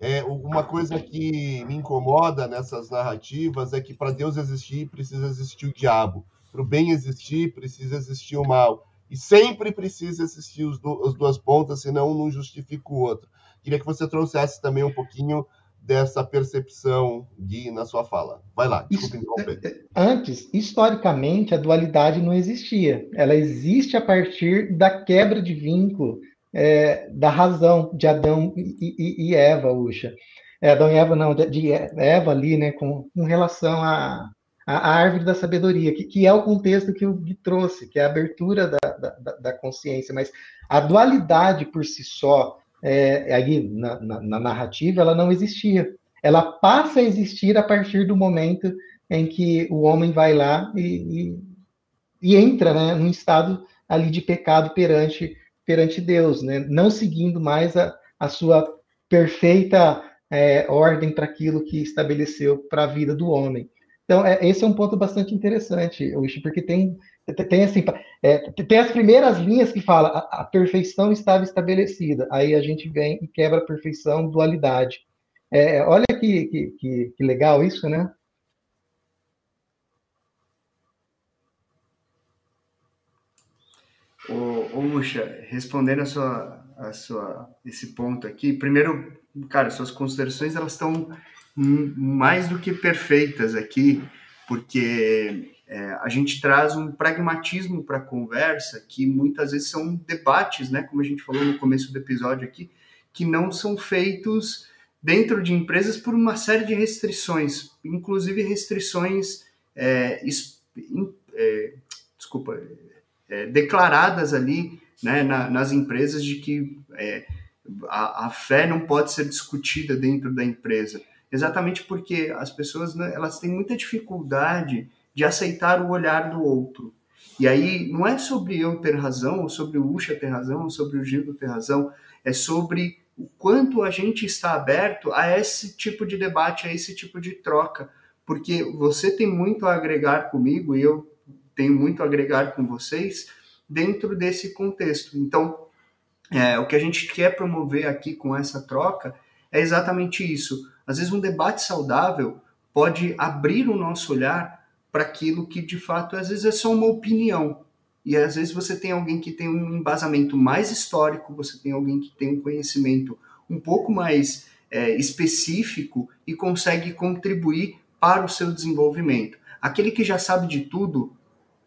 É, uma coisa que me incomoda nessas narrativas é que para Deus existir, precisa existir o diabo. Para o bem existir, precisa existir o mal. E sempre precisa existir os do, as duas pontas, senão um não justifica o outro. Queria que você trouxesse também um pouquinho dessa percepção, Gui, na sua fala. Vai lá, desculpa interromper. É, é, antes, historicamente, a dualidade não existia. Ela existe a partir da quebra de vínculo é, da razão de Adão e, e, e Eva, Uxa. É, Adão e Eva, não, de Eva ali, né, com, com relação a, a, árvore da sabedoria, que, que, é o contexto que o Gui trouxe, que é a abertura da, da, da consciência, mas a dualidade por si só, é, aí na, na, na, narrativa, ela não existia. Ela passa a existir a partir do momento em que o homem vai lá e, e, e entra né, num estado ali de pecado perante, perante Deus, né, não seguindo mais a, a sua perfeita é, ordem para aquilo que estabeleceu para a vida do homem. Então, é, esse é um ponto bastante interessante, Wish, porque tem, tem, assim, é, tem as primeiras linhas que fala a, a, perfeição estava estabelecida, aí a gente vem e quebra a perfeição, dualidade. É, olha que, que, que, que legal isso, né? Ô, ô respondendo a sua, a sua, esse ponto aqui, primeiro, cara, suas considerações elas estão mais do que perfeitas aqui, porque é, a gente traz um pragmatismo para a conversa que muitas vezes são debates, né, como a gente falou no começo do episódio aqui, que não são feitos dentro de empresas por uma série de restrições, inclusive restrições é, é, desculpa, é, declaradas ali né, na, nas empresas de que é, a, a fé não pode ser discutida dentro da empresa exatamente porque as pessoas né, elas têm muita dificuldade de aceitar o olhar do outro. E aí não é sobre eu ter razão, ou sobre o Ucha ter razão, ou sobre o Gildo ter razão, é sobre o quanto a gente está aberto a esse tipo de debate, a esse tipo de troca, porque você tem muito a agregar comigo e eu tenho muito a agregar com vocês dentro desse contexto. Então, é, o que a gente quer promover aqui com essa troca é exatamente isso às vezes, um debate saudável pode abrir o nosso olhar para aquilo que de fato às vezes é só uma opinião. E às vezes você tem alguém que tem um embasamento mais histórico, você tem alguém que tem um conhecimento um pouco mais é, específico e consegue contribuir para o seu desenvolvimento. Aquele que já sabe de tudo,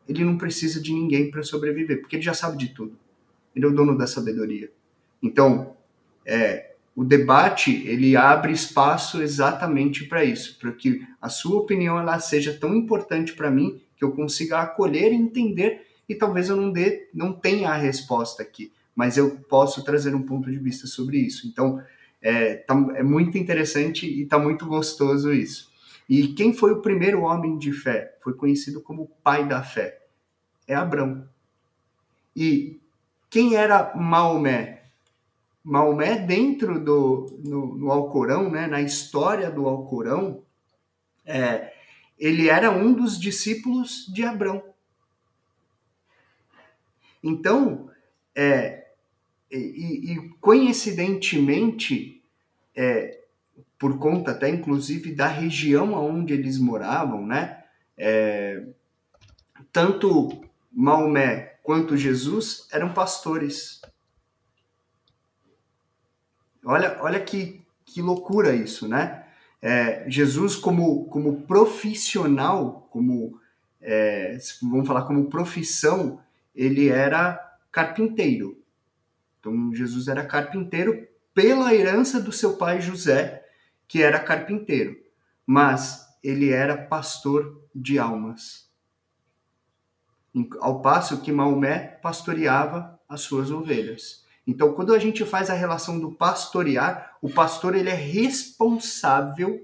ele não precisa de ninguém para sobreviver, porque ele já sabe de tudo. Ele é o dono da sabedoria. Então, é, o debate ele abre espaço exatamente para isso, para que a sua opinião ela seja tão importante para mim que eu consiga acolher e entender e talvez eu não dê, não tenha a resposta aqui, mas eu posso trazer um ponto de vista sobre isso. Então é, tá, é muito interessante e está muito gostoso isso. E quem foi o primeiro homem de fé? Foi conhecido como pai da fé. É Abraão. E quem era Maomé? Maomé, dentro do no, no Alcorão, né, na história do Alcorão, é, ele era um dos discípulos de Abrão. Então, é, e, e coincidentemente, é, por conta até inclusive da região onde eles moravam, né? É, tanto Maomé quanto Jesus eram pastores. Olha, olha que, que loucura isso, né? É, Jesus como, como profissional, como é, vamos falar como profissão, ele era carpinteiro. Então Jesus era carpinteiro pela herança do seu pai José, que era carpinteiro, mas ele era pastor de almas. Ao passo que Maomé pastoreava as suas ovelhas. Então, quando a gente faz a relação do pastorear, o pastor ele é responsável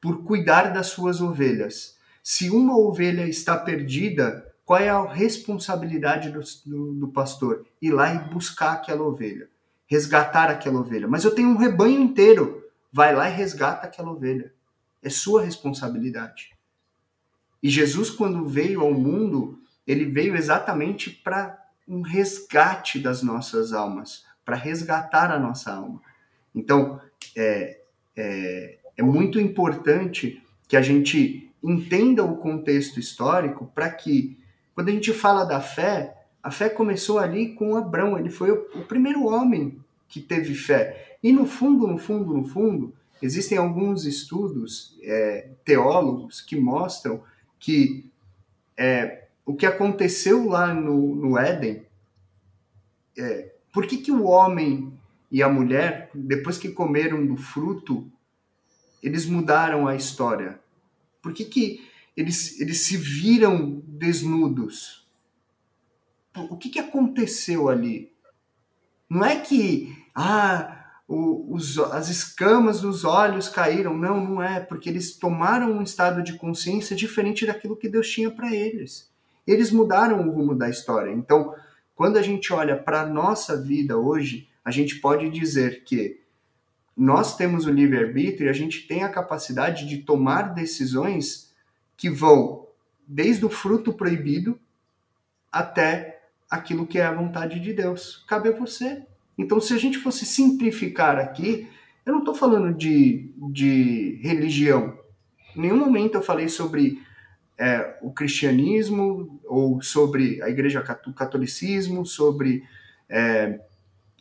por cuidar das suas ovelhas. Se uma ovelha está perdida, qual é a responsabilidade do, do, do pastor? Ir lá e buscar aquela ovelha, resgatar aquela ovelha. Mas eu tenho um rebanho inteiro vai lá e resgata aquela ovelha. É sua responsabilidade. E Jesus, quando veio ao mundo, ele veio exatamente para um resgate das nossas almas, para resgatar a nossa alma. Então, é, é, é muito importante que a gente entenda o contexto histórico para que, quando a gente fala da fé, a fé começou ali com Abraão, ele foi o, o primeiro homem que teve fé. E no fundo, no fundo, no fundo, existem alguns estudos é, teólogos que mostram que é, o que aconteceu lá no, no Éden, é, por que, que o homem e a mulher, depois que comeram do fruto, eles mudaram a história? Por que, que eles, eles se viram desnudos? O que, que aconteceu ali? Não é que ah, o, os, as escamas dos olhos caíram. Não, não é, porque eles tomaram um estado de consciência diferente daquilo que Deus tinha para eles. Eles mudaram o rumo da história. Então, quando a gente olha para a nossa vida hoje, a gente pode dizer que nós temos o livre-arbítrio e a gente tem a capacidade de tomar decisões que vão desde o fruto proibido até aquilo que é a vontade de Deus. Cabe a você. Então, se a gente fosse simplificar aqui, eu não estou falando de, de religião. Em nenhum momento eu falei sobre é, o cristianismo ou sobre a igreja o catolicismo, sobre é,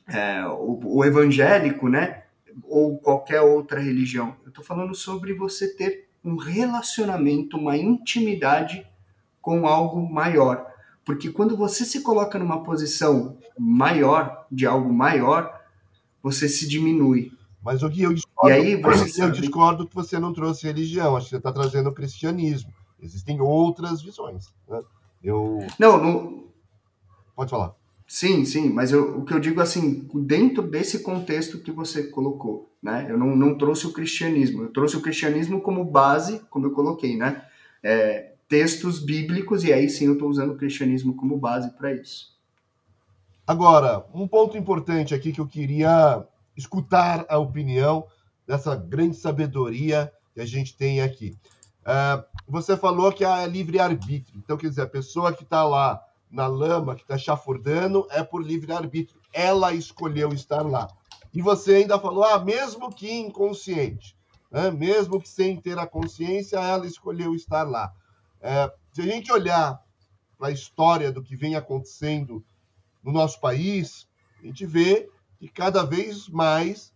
é, o, o, evangélico, né? Ou qualquer outra religião. Eu estou falando sobre você ter um relacionamento, uma intimidade com algo maior. Porque quando você se coloca numa posição maior, de algo maior, você se diminui. Mas o que eu discordo, e aí você eu discordo que você não trouxe religião, acho que você está trazendo o cristianismo. Existem outras visões. Né? Eu... Não, não. Pode falar. Sim, sim, mas eu, o que eu digo assim, dentro desse contexto que você colocou, né? Eu não, não trouxe o cristianismo, eu trouxe o cristianismo como base, como eu coloquei, né? É, textos bíblicos, e aí sim eu estou usando o cristianismo como base para isso. Agora, um ponto importante aqui que eu queria escutar a opinião dessa grande sabedoria que a gente tem aqui. Uh, você falou que há livre-arbítrio. Então, quer dizer, a pessoa que está lá na lama, que está chafurdando, é por livre-arbítrio. Ela escolheu estar lá. E você ainda falou, ah, mesmo que inconsciente, né? mesmo que sem ter a consciência, ela escolheu estar lá. É, se a gente olhar para a história do que vem acontecendo no nosso país, a gente vê que cada vez mais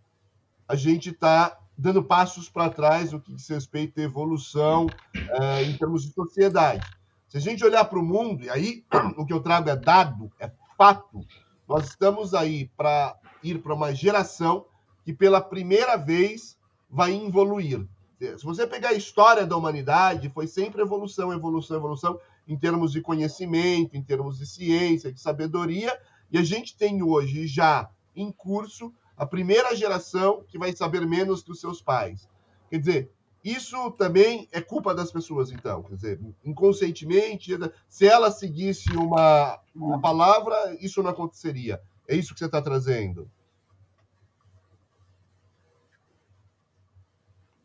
a gente está dando passos para trás no que diz respeito à evolução é, em termos de sociedade. Se a gente olhar para o mundo, e aí <clears throat> o que eu trago é dado, é fato, nós estamos aí para ir para uma geração que pela primeira vez vai evoluir. Se você pegar a história da humanidade, foi sempre evolução, evolução, evolução, em termos de conhecimento, em termos de ciência, de sabedoria, e a gente tem hoje já em curso a primeira geração que vai saber menos que os seus pais. Quer dizer, isso também é culpa das pessoas, então. Quer dizer, inconscientemente, se ela seguisse uma, uma palavra, isso não aconteceria. É isso que você está trazendo.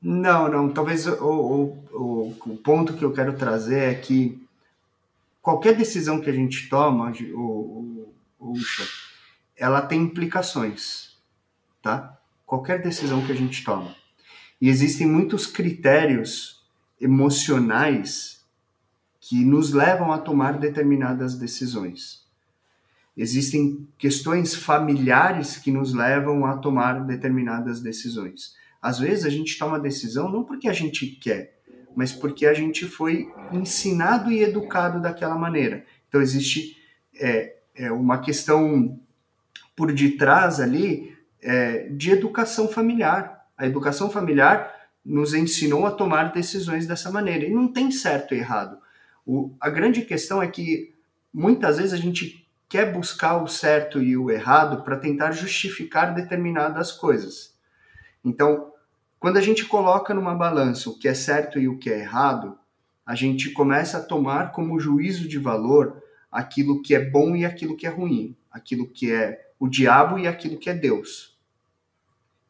Não, não. Talvez o, o, o, ponto que eu quero trazer é que qualquer decisão que a gente toma, o, o, ela tem implicações, tá? Qualquer decisão que a gente toma. E existem muitos critérios emocionais que nos levam a tomar determinadas decisões. Existem questões familiares que nos levam a tomar determinadas decisões. Às vezes a gente toma decisão não porque a gente quer, mas porque a gente foi ensinado e educado daquela maneira. Então existe é, é uma questão por detrás ali é, de educação familiar. A educação familiar nos ensinou a tomar decisões dessa maneira. E não tem certo e errado. O, a grande questão é que muitas vezes a gente quer buscar o certo e o errado para tentar justificar determinadas coisas. Então, quando a gente coloca numa balança o que é certo e o que é errado, a gente começa a tomar como juízo de valor aquilo que é bom e aquilo que é ruim, aquilo que é o diabo e aquilo que é Deus.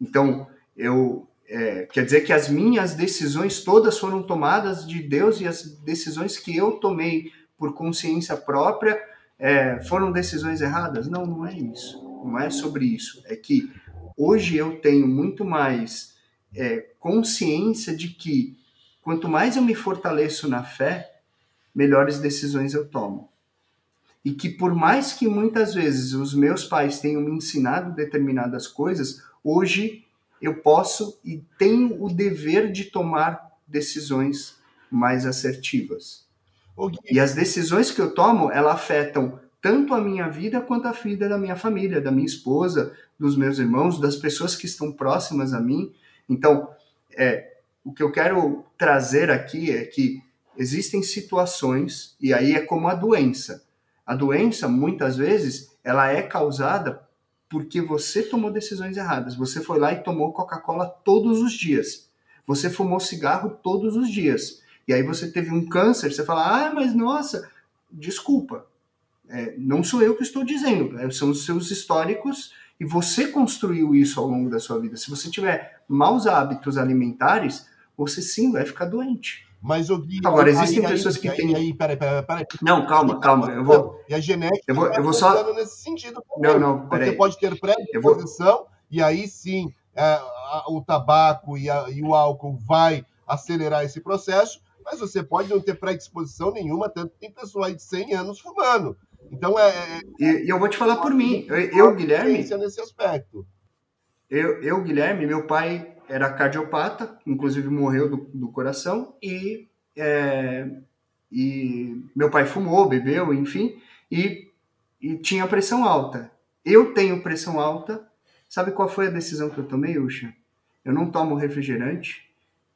Então, eu é, quer dizer que as minhas decisões todas foram tomadas de Deus e as decisões que eu tomei por consciência própria é, foram decisões erradas? Não, não é isso. Não é sobre isso. É que hoje eu tenho muito mais é, consciência de que quanto mais eu me fortaleço na fé, melhores decisões eu tomo. E que por mais que muitas vezes os meus pais tenham me ensinado determinadas coisas, hoje eu posso e tenho o dever de tomar decisões mais assertivas. Okay. E as decisões que eu tomo, elas afetam tanto a minha vida quanto a vida da minha família, da minha esposa, dos meus irmãos, das pessoas que estão próximas a mim. Então, é, o que eu quero trazer aqui é que existem situações, e aí é como a doença. A doença, muitas vezes, ela é causada porque você tomou decisões erradas. Você foi lá e tomou Coca-Cola todos os dias. Você fumou cigarro todos os dias. E aí você teve um câncer, você fala, ah, mas nossa, desculpa. É, não sou eu que estou dizendo, é, são os seus históricos e você construiu isso ao longo da sua vida. Se você tiver maus hábitos alimentares, você sim vai ficar doente. Mas o Gui, agora existem aí, pessoas aí, que têm. Aí, peraí, peraí, peraí. Não, calma, calma. Eu vou. E a genética eu vou, eu vou só nesse sentido. Não, não, peraí. Você pode ter predisposição vou... e aí sim é, o tabaco e, a, e o álcool vai acelerar esse processo, mas você pode não ter predisposição nenhuma, tanto que tem pessoa aí de 100 anos fumando. Então é. é e, e eu vou te falar por mim. Eu, eu Guilherme. nesse aspecto. Eu, eu, Guilherme, meu pai era cardiopata, inclusive morreu do, do coração, e, é, e meu pai fumou, bebeu, enfim, e, e tinha pressão alta. Eu tenho pressão alta. Sabe qual foi a decisão que eu tomei, Ucha? Eu não tomo refrigerante.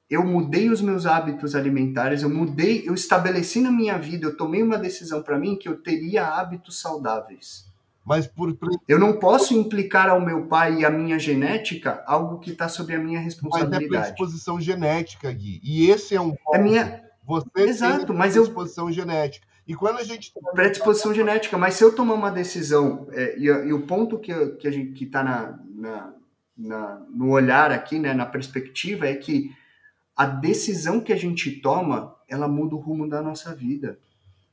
Eu mudei os meus hábitos alimentares, eu mudei, eu estabeleci na minha vida, eu tomei uma decisão para mim que eu teria hábitos saudáveis. Mas por eu não posso implicar ao meu pai e à minha genética algo que está sob a minha responsabilidade. Mas é predisposição genética, Gui. E esse é um ponto. É minha. Você Exato, tem mas predisposição eu... genética. E quando a gente predisposição genética, mas se eu tomar uma decisão é, e, e, o ponto que, que a gente que está na, na, na, no olhar aqui, né, na perspectiva é que a decisão que a gente toma, ela muda o rumo da nossa vida.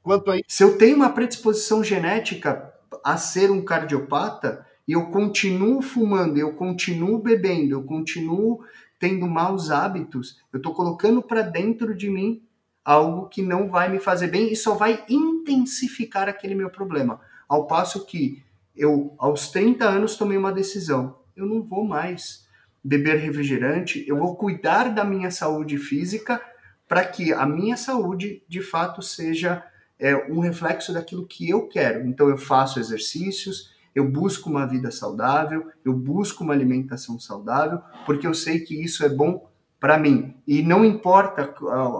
Quanto a... Se eu tenho uma predisposição genética a ser um cardiopata e eu continuo fumando, eu continuo bebendo, eu continuo tendo maus hábitos, eu estou colocando para dentro de mim algo que não vai me fazer bem e só vai intensificar aquele meu problema. Ao passo que eu, aos 30 anos, tomei uma decisão: eu não vou mais beber refrigerante, eu vou cuidar da minha saúde física para que a minha saúde de fato seja é um reflexo daquilo que eu quero. Então eu faço exercícios, eu busco uma vida saudável, eu busco uma alimentação saudável, porque eu sei que isso é bom para mim. E não importa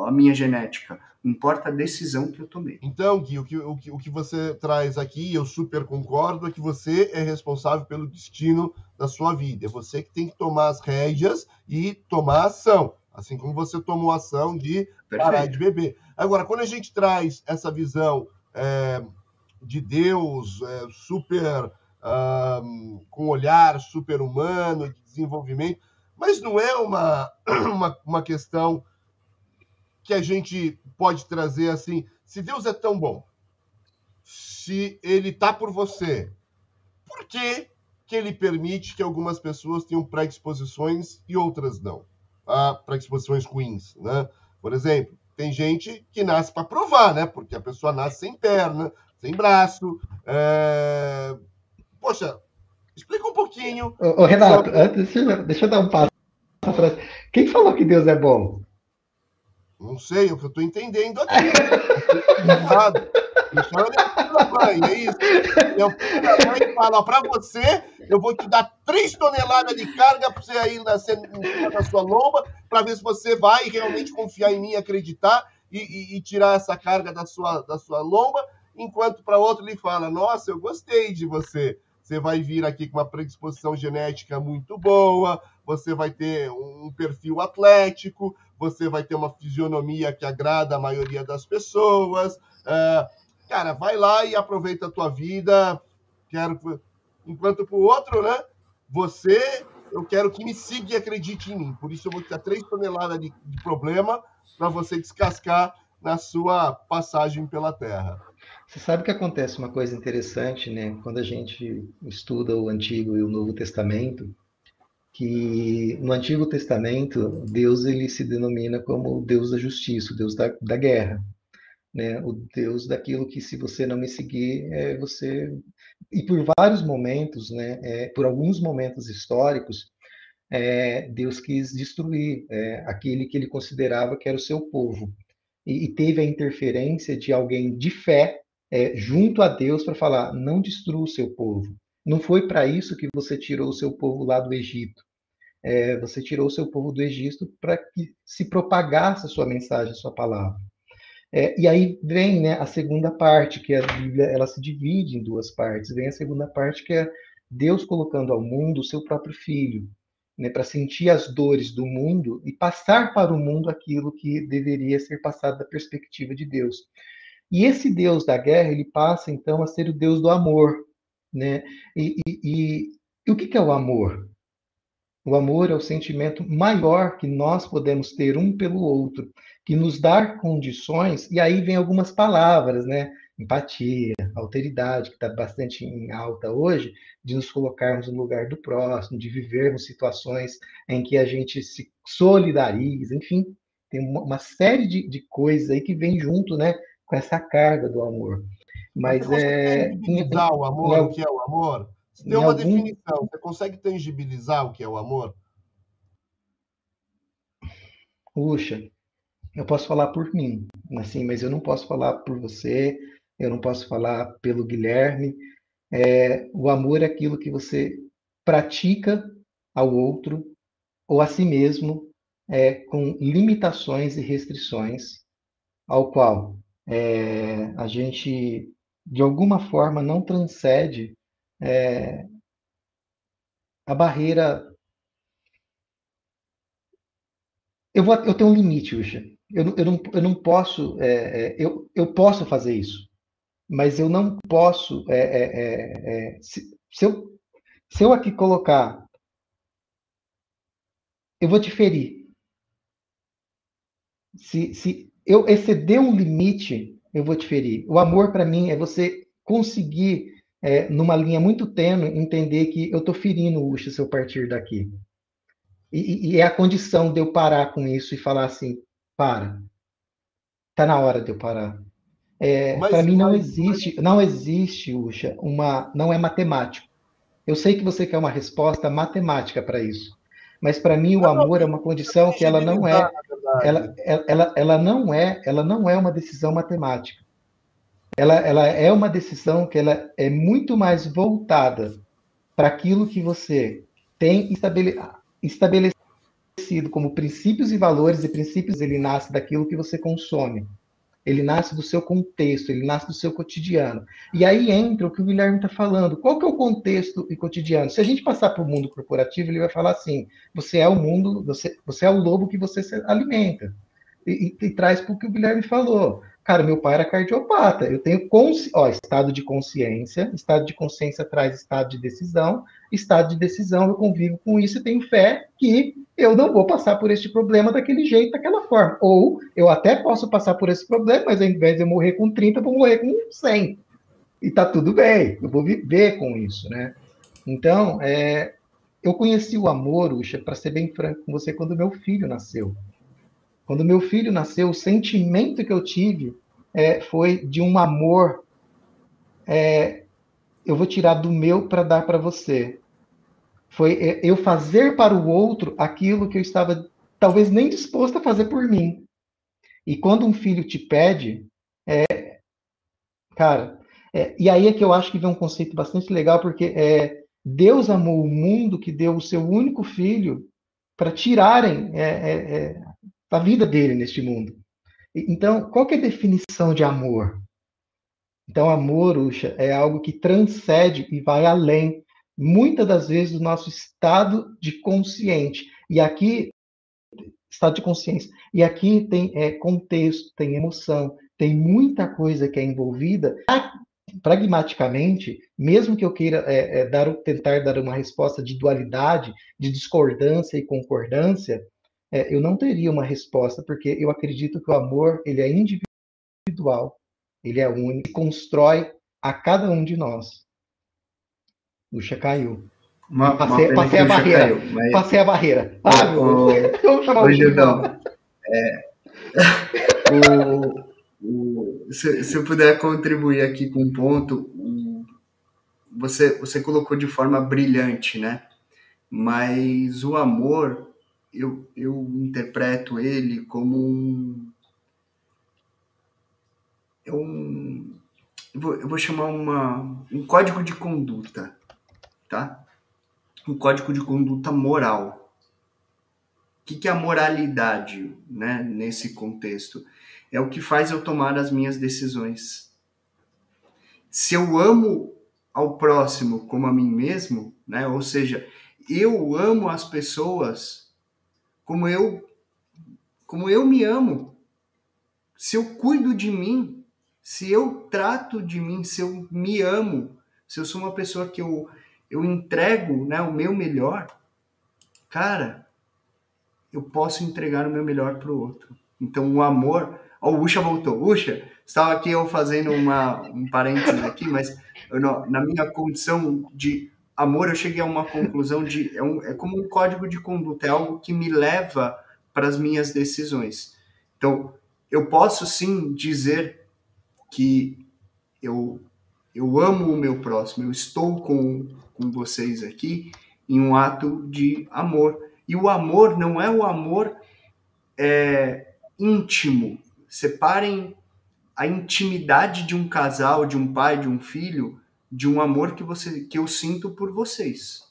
a, minha genética, importa a decisão que eu tomei. Então, Gui, o que, o que, o que você traz aqui, eu super concordo, é que você é responsável pelo destino da sua vida. É você que tem que tomar as rédeas e tomar ação. Assim como você tomou ação de parar de beber. Agora, quando a gente traz essa visão é, de Deus é, super com olhar super humano, de desenvolvimento, Mas não é uma, <clears throat> uma, uma questão que a gente pode trazer assim, se Deus é tão bom, se ele está por você, por que, que ele permite que algumas pessoas tenham predisposições e outras não? Ah, predisposições ruins, né? Por exemplo, tem gente que nasce para provar, né? Porque a pessoa nasce sem perna, sem braço. É... Poxa, explica um pouquinho. Ô, ô Renato, antes, deixa, deixa eu dar um passo atrás. Quem falou que Deus é bom? Não sei, é o que eu estou entendendo aqui. <laughs> Então ele é isso. Eu mãe fala, para você, eu vou te dar 3 toneladas de carga para você ir nascer da sua lomba, para ver se você vai realmente confiar em mim, acreditar e, e, e, tirar essa carga da sua, da sua lomba, enquanto para outro ele fala, nossa, eu gostei de você. Você vai vir aqui com uma predisposição genética muito boa, você vai ter um perfil atlético, você vai ter uma fisionomia que agrada a maioria das pessoas. Uh, cara, vai lá e aproveita a tua vida. Quero, enquanto para o outro, né? Você, eu quero que me siga e acredite em mim. Por isso eu vou te dar três toneladas de, de problema para você descascar na sua passagem pela Terra. Você sabe que acontece uma coisa interessante, né? Quando a gente estuda o Antigo e o Novo Testamento, que no Antigo Testamento Deus ele se denomina como Deus da justiça, o Deus da, da guerra, né? O Deus daquilo que se você não me seguir, é, você e por vários momentos, né? É, por alguns momentos históricos, é, Deus quis destruir é, aquele que ele considerava que era o seu povo e, e teve a interferência de alguém de fé é, junto a Deus para falar: não destrua o seu povo. Não foi para isso que você tirou o seu povo lá do Egito. É, você tirou o seu povo do Egito para que se propagasse a sua mensagem, a sua palavra. É, e aí vem né, a segunda parte, que a Bíblia ela se divide em duas partes. Vem a segunda parte, que é Deus colocando ao mundo o seu próprio filho, né, para sentir as dores do mundo e passar para o mundo aquilo que deveria ser passado da perspectiva de Deus. E esse Deus da guerra, ele passa então a ser o Deus do amor, né? E, e, e, e o que, que é o amor? O amor é o sentimento maior que nós podemos ter um pelo outro, que nos dá condições, e aí vem algumas palavras, né? Empatia, alteridade, que está bastante em alta hoje, de nos colocarmos no lugar do próximo, de vivermos situações em que a gente se solidariza, enfim, tem uma, série de, de coisas aí que vem junto, né? com essa carga do amor. Mas é. Tangibilizar o amor, em, o que é o amor? Você tem uma algum... definição, você consegue tangibilizar o que é o amor? Puxa, eu posso falar por mim, assim, mas eu não posso falar por você, eu não posso falar pelo Guilherme. É, o amor é aquilo que você pratica ao outro ou a si mesmo é, com limitações e restrições, ao qual é, a gente, de alguma forma, não transcende é, a barreira. Eu, vou, eu tenho um limite, Uxa. Eu, eu, não, eu não posso. É, é, eu, eu posso fazer isso, mas eu não posso. É, é, se, se, eu, se eu aqui colocar. Eu vou te ferir. Se, se eu exceder um limite, eu vou te ferir. O amor, para mim, é você conseguir, é, numa linha muito tênue, entender que eu estou ferindo o Uxa se eu partir daqui. E, e, é a condição de eu parar com isso e falar assim: para. Está na hora de eu parar. É, para mim não existe, mas... não existe, Uxa, uma, não é matemático. Eu sei que você quer uma resposta matemática para isso. Mas para mim o amor é uma condição que ela não é, ela, ela, ela não é, ela não é uma decisão matemática. Ela, ela é uma decisão que ela é muito mais voltada para aquilo que você tem estabelecido como princípios e valores e princípios ele nasce daquilo que você consome ele nasce do seu contexto, ele nasce do seu cotidiano. E aí entra o que o Guilherme está falando. Qual que é o contexto e cotidiano? Se a gente passar para o mundo corporativo, ele vai falar assim: você é o mundo, você, você é o lobo que você alimenta. E, e, e traz para o que o Guilherme falou. Cara, meu pai era cardiopata. Eu tenho consci... Ó, estado de consciência. Estado de consciência traz estado de decisão. Estado de decisão, eu convivo com isso e tenho fé que eu não vou passar por este problema daquele jeito, daquela forma. Ou eu até posso passar por esse problema, mas ao invés de eu morrer com 30, eu vou morrer com 100. E tá tudo bem, eu vou viver com isso, né? Então, é, eu conheci o amor, Uxa, para ser bem franco com você, quando meu filho nasceu. Quando meu filho nasceu, o sentimento que eu tive é, foi de um amor. É, eu vou tirar do meu para dar para você. Foi é, eu fazer para o outro aquilo que eu estava talvez nem disposto a fazer por mim. E quando um filho te pede, é, cara, é, e aí é que eu acho que vem um conceito bastante legal, porque é, Deus amou o mundo que deu o seu único filho para tirarem é, é, é a vida dele neste mundo. Então, qual é a definição de amor? Então, amor, Uxa, é algo que transcende e vai além, muitas das vezes, do nosso estado de consciente. E aqui, estado de consciência. E aqui tem é, contexto, tem emoção, tem muita coisa que é envolvida. Pragmaticamente, mesmo que eu queira é, é, dar, tentar dar uma resposta de dualidade, de discordância e concordância, é, eu não teria uma resposta, porque eu acredito que o amor ele é individual, ele é único, e constrói a cada um de nós. Luxa caiu. Uma, passei, uma passei a barreira. Caiu, mas... Passei a barreira. Ah, meu Vamos chamar o Gildão. É, o, o, se, se, eu puder contribuir aqui com um ponto, você, você colocou de forma brilhante, né? Mas o amor, eu, eu interpreto ele como um. É um eu, vou, eu vou chamar uma, um código de conduta, tá? Um código de conduta moral. O que, que é a moralidade, né, nesse contexto? É o que faz eu tomar as minhas decisões. Se eu amo ao próximo como a mim mesmo, né, ou seja, eu amo as pessoas como eu como eu me amo. Se eu cuido de mim, se eu trato de mim, se eu me amo, se eu sou uma pessoa que eu eu entrego, né, o meu melhor, cara, eu posso entregar o meu melhor para o outro. Então o amor, ó, o Usha voltou. Usha, estava aqui eu fazendo uma um parênteses aqui, mas eu, na minha condição de amor, eu cheguei a uma conclusão de é, um, é como um código de conduta, é algo que me leva para as minhas decisões. Então, eu posso sim dizer que eu, eu amo o meu próximo, eu estou com, com vocês aqui em um ato de amor. E o amor não é o amor é, íntimo. Separem a intimidade de um casal, de um pai, de um filho, de um amor que você que eu sinto por vocês.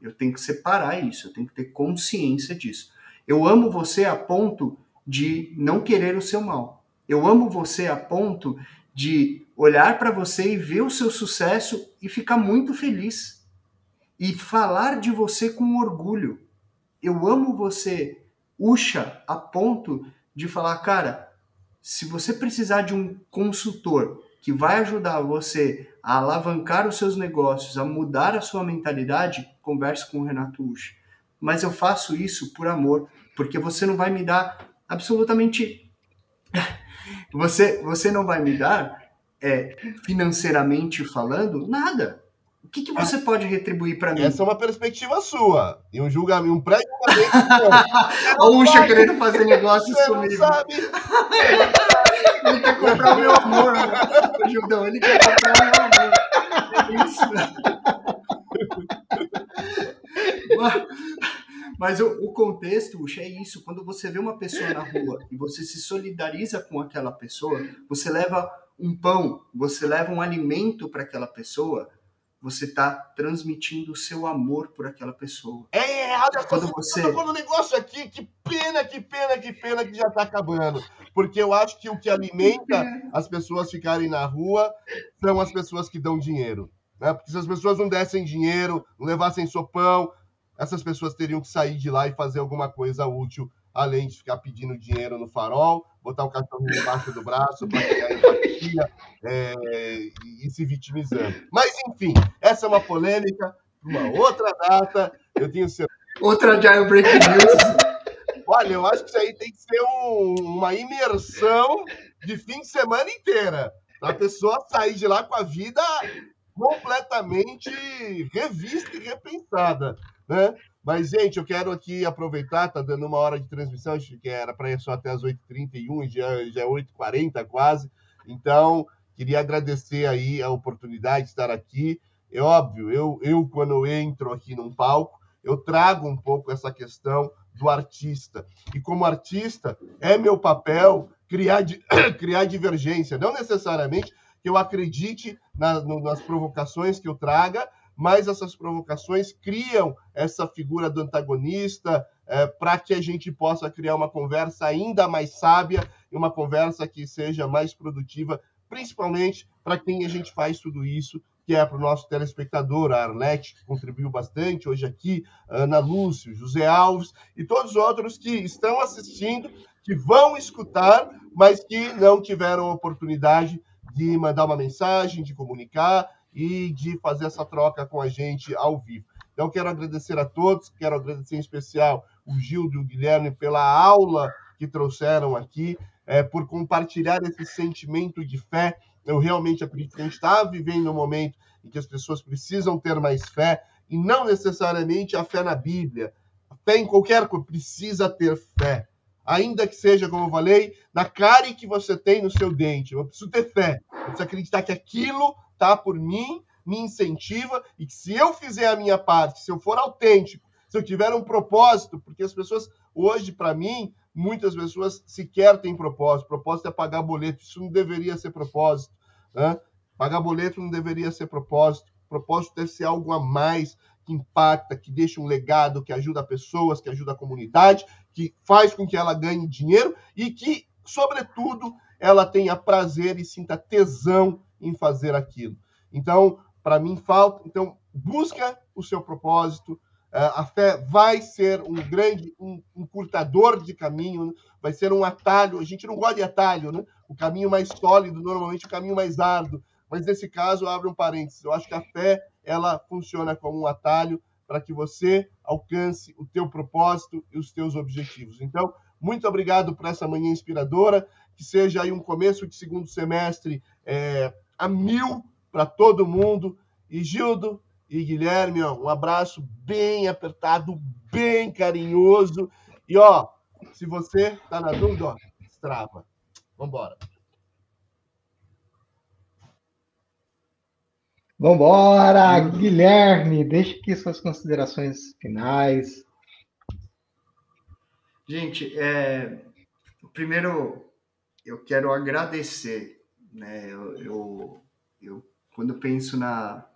Eu tenho que separar isso, eu tenho que ter consciência disso. Eu amo você a ponto de não querer o seu mal. Eu amo você a ponto de olhar para você e ver o seu sucesso e ficar muito feliz. E falar de você com orgulho. Eu amo você, Uxa, a ponto de falar, cara, se você precisar de um consultor que vai ajudar você a alavancar os seus negócios, a mudar a sua mentalidade, converse com o Renato Uchi. Mas eu faço isso por amor, porque você não vai me dar absolutamente. <laughs> você, você não vai me dar, é, financeiramente falando, nada. O que, que você pode retribuir para mim? Essa é uma perspectiva sua. E um julgamento, um pré-julgamento. <laughs> Olha o Ucha querendo fazer negócios você comigo. Não sabe. <laughs> Ele quer comprar o meu amor, né? Judão, ele quer comprar o meu amor. É isso, né? Mas o, o contexto, é isso. Quando você vê uma pessoa na rua e você se solidariza com aquela pessoa, você leva um pão, você leva um alimento para aquela pessoa, você está transmitindo o seu amor por aquela pessoa. É, é olha, quando você. Tá um negócio aqui, que pena, que pena, que pena que já está acabando. Porque eu acho que o que alimenta as pessoas ficarem na rua são as pessoas que dão dinheiro. Né? Porque se as pessoas não dessem dinheiro, não levassem sopão, essas pessoas teriam que sair de lá e fazer alguma coisa útil além de ficar pedindo dinheiro no farol, botar o cachorro embaixo do braço para criar empatia <laughs> é, e, e se vitimizando. Mas, enfim, essa é uma polêmica, uma outra data, eu tenho certeza. Outra Jailbreak News. Olha, eu acho que isso aí tem que ser um, uma imersão de fim de semana inteira. Para a pessoa sair de lá com a vida completamente revista e repensada. Né? Mas, gente, eu quero aqui aproveitar, tá dando uma hora de transmissão, acho que era para ir só até as 8h31, já, já é 8h40 quase. Então, queria agradecer aí a oportunidade de estar aqui. É óbvio, eu, eu quando eu entro aqui num palco, eu trago um pouco essa questão do artista. E como artista, é meu papel criar, <coughs> criar divergência. Não necessariamente que eu acredite na, no, nas provocações que eu traga, mas essas provocações criam essa figura do antagonista é, para que a gente possa criar uma conversa ainda mais sábia e uma conversa que seja mais produtiva, principalmente para quem a gente faz tudo isso, que é para o nosso telespectador, a Arlete, que contribuiu bastante hoje aqui, Ana Lúcio, José Alves e todos os outros que estão assistindo, que vão escutar, mas que não tiveram oportunidade de mandar uma mensagem, de comunicar e de fazer essa troca com a gente ao vivo. Então, quero agradecer a todos, quero agradecer em especial o Gildo e o Guilherme pela aula que trouxeram aqui, é, por compartilhar esse sentimento de fé. Eu realmente acredito que a gente está vivendo um momento em que as pessoas precisam ter mais fé, e não necessariamente a fé na Bíblia. A fé em qualquer coisa, precisa ter fé. Ainda que seja, como eu falei, na cárie que você tem no seu dente. Eu preciso ter fé. Eu preciso acreditar que aquilo tá por mim, me incentiva e que se eu fizer a minha parte, se eu for autêntico, se eu tiver um propósito, porque as pessoas hoje para mim, muitas pessoas sequer têm propósito. Propósito é pagar boleto, isso não deveria ser propósito, né? Pagar boleto não deveria ser propósito. Propósito deve ser algo a mais que impacta, que deixa um legado, que ajuda pessoas, que ajuda a comunidade, que faz com que ela ganhe dinheiro e que, sobretudo, ela tenha prazer e sinta tesão em fazer aquilo. Então, para mim, falta. Então, busca o seu propósito. É, a fé vai ser um grande um encurtador de caminho, né? vai ser um atalho. A gente não gosta de atalho, né? O caminho mais sólido, normalmente, o caminho mais árduo. Mas nesse caso, abre um parênteses. Eu acho que a fé ela funciona como um atalho para que você alcance o teu propósito e os teus objetivos. Então, muito obrigado por essa manhã inspiradora, que seja aí um começo de segundo semestre é, a mil para todo mundo. E Gildo e Guilherme, ó, um abraço bem apertado, bem carinhoso. E ó, se você tá na dúvida, ó, Strava. Vambora. Vambora, Guilherme, deixe aqui suas considerações finais. Gente, é, primeiro eu quero agradecer né? Eu, eu, eu quando penso na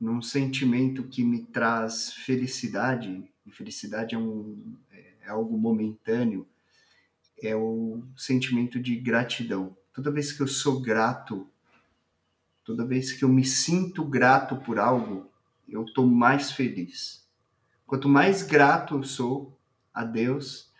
num sentimento que me traz felicidade, e felicidade é, um, é algo momentâneo, é o sentimento de gratidão. Toda vez que eu sou grato, toda vez que eu me sinto grato por algo, eu estou mais feliz. Quanto mais grato eu sou a Deus,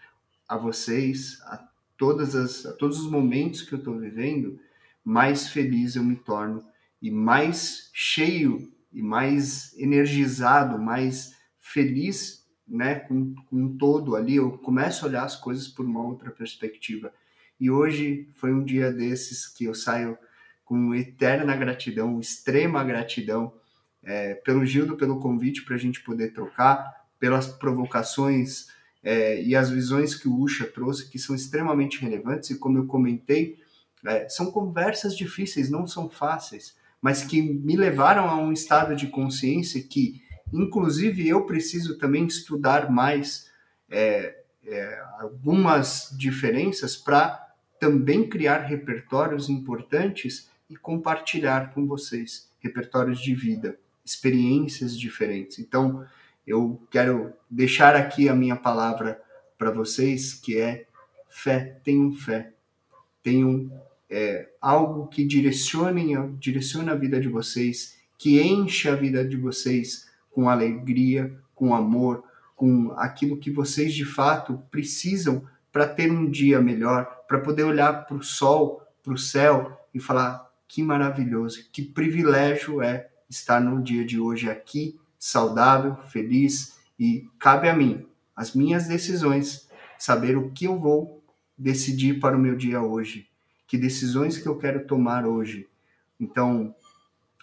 a vocês, a, todas as, a todos os momentos que eu estou vivendo, mais feliz eu me torno e mais cheio e mais energizado, mais feliz, né, com, com todo ali, eu começo a olhar as coisas por uma outra perspectiva. E hoje foi um dia desses que eu saio com eterna gratidão, extrema gratidão é, pelo Gildo, pelo convite para a gente poder trocar, pelas provocações é, e as visões que o Usha trouxe, que são extremamente relevantes, e como eu comentei, é, são conversas difíceis, não são fáceis, mas que me levaram a um estado de consciência que, inclusive, eu preciso também estudar mais é, é, algumas diferenças para também criar repertórios importantes e compartilhar com vocês repertórios de vida, experiências diferentes. Então, eu quero deixar aqui a minha palavra para vocês, que é fé, tenham fé, tenham é, algo que direcione, direcione a vida de vocês, que enche a vida de vocês com alegria, com amor, com aquilo que vocês de fato precisam para ter um dia melhor, para poder olhar para o sol, para o céu e falar: que maravilhoso, que privilégio é estar no dia de hoje aqui, saudável, feliz e cabe a mim, as minhas decisões, saber o que eu vou decidir para o meu dia hoje, que decisões que eu quero tomar hoje. Então,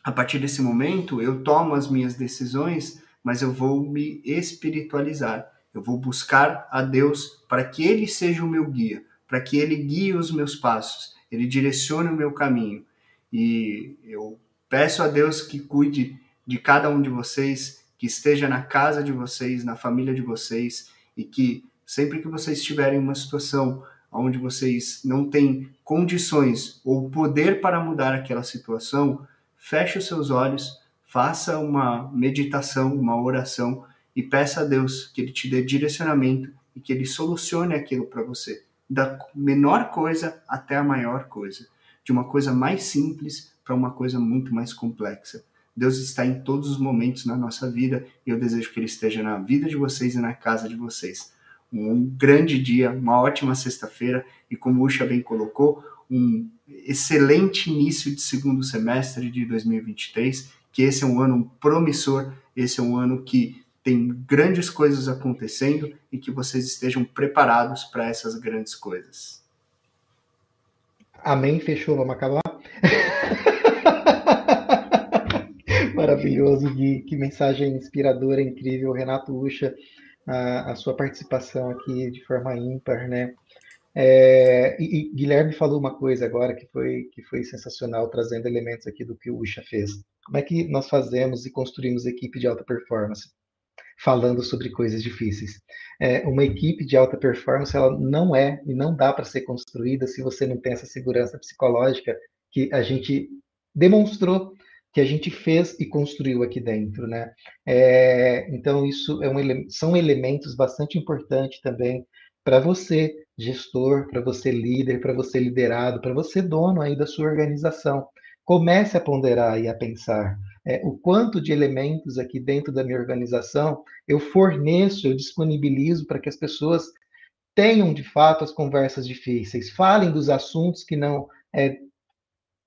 a partir desse momento, eu tomo as minhas decisões, mas eu vou me espiritualizar. Eu vou buscar a Deus para que Ele seja o meu guia, para que Ele guie os meus passos, Ele direcione o meu caminho. E eu peço a Deus que cuide de cada um de vocês, que esteja na casa de vocês, na família de vocês, e que sempre que vocês tiverem uma situação onde vocês não têm condições ou poder para mudar aquela situação, feche os seus olhos, faça uma meditação, uma oração e peça a Deus que Ele te dê direcionamento e que Ele solucione aquilo para você, da menor coisa até a maior coisa, de uma coisa mais simples para uma coisa muito mais complexa. Deus está em todos os momentos na nossa vida e eu desejo que Ele esteja na vida de vocês e na casa de vocês. Um grande dia, uma ótima sexta-feira e, como o Usha bem colocou, um excelente início de segundo semestre de 2023, que esse é um ano promissor, esse é um ano que tem grandes coisas acontecendo e que vocês estejam preparados para essas grandes coisas. Amém, fechou, vamos acabar. <laughs> Maravilhoso, Gui, que mensagem inspiradora, incrível, Renato Ucha, a, a sua participação aqui de forma ímpar, né? É, e, e, Guilherme falou uma coisa agora que foi, que foi sensacional, trazendo elementos aqui do que o Usha fez. Como é que nós fazemos e construímos equipe de alta performance? Falando sobre coisas difíceis. É, uma equipe de alta performance, ela não é e não dá para ser construída se você não tem essa segurança psicológica que a gente demonstrou que a gente fez e construiu aqui dentro, né? É, então isso é um, são elementos bastante importantes também para você, gestor, para você líder, para você liderado, para você dono aí da sua organização. Comece a ponderar e a pensar é, o quanto de elementos aqui dentro da minha organização eu forneço, eu disponibilizo para que as pessoas tenham de fato as conversas difíceis, falem dos assuntos que não é,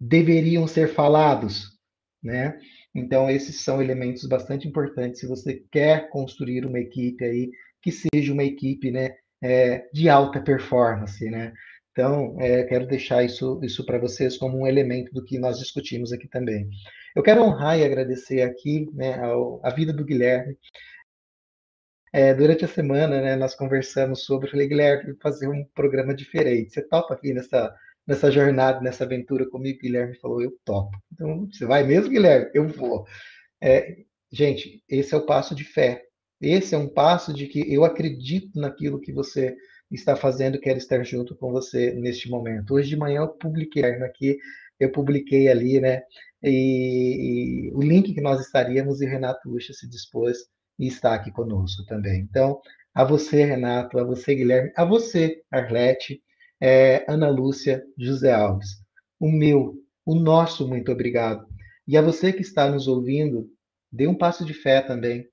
deveriam ser falados, né? Então esses são elementos bastante importantes se você quer construir uma equipe aí que seja uma equipe, né, é, de alta performance, né? Então, é, quero deixar isso, isso para vocês como um elemento do que nós discutimos aqui também. Eu quero honrar e agradecer aqui né, ao, a vida do Guilherme. É, durante a semana, né, nós conversamos sobre, falei, Guilherme, fazer um programa diferente. Você topa aqui nessa, nessa jornada, nessa aventura comigo? Guilherme falou, eu topo. Então, você vai mesmo, Guilherme? Eu vou. É, gente, esse é o passo de fé. Esse é um passo de que eu acredito naquilo que você está fazendo, quero estar junto com você neste momento. Hoje de manhã eu publiquei aqui, eu publiquei ali, né? E, e o link que nós estaríamos e Renato Ucha se dispôs e está aqui conosco também. Então, a você, Renato, a você, Guilherme, a você, Arlete, é, Ana Lúcia, José Alves. O meu, o nosso muito obrigado. E a você que está nos ouvindo, dê um passo de fé também.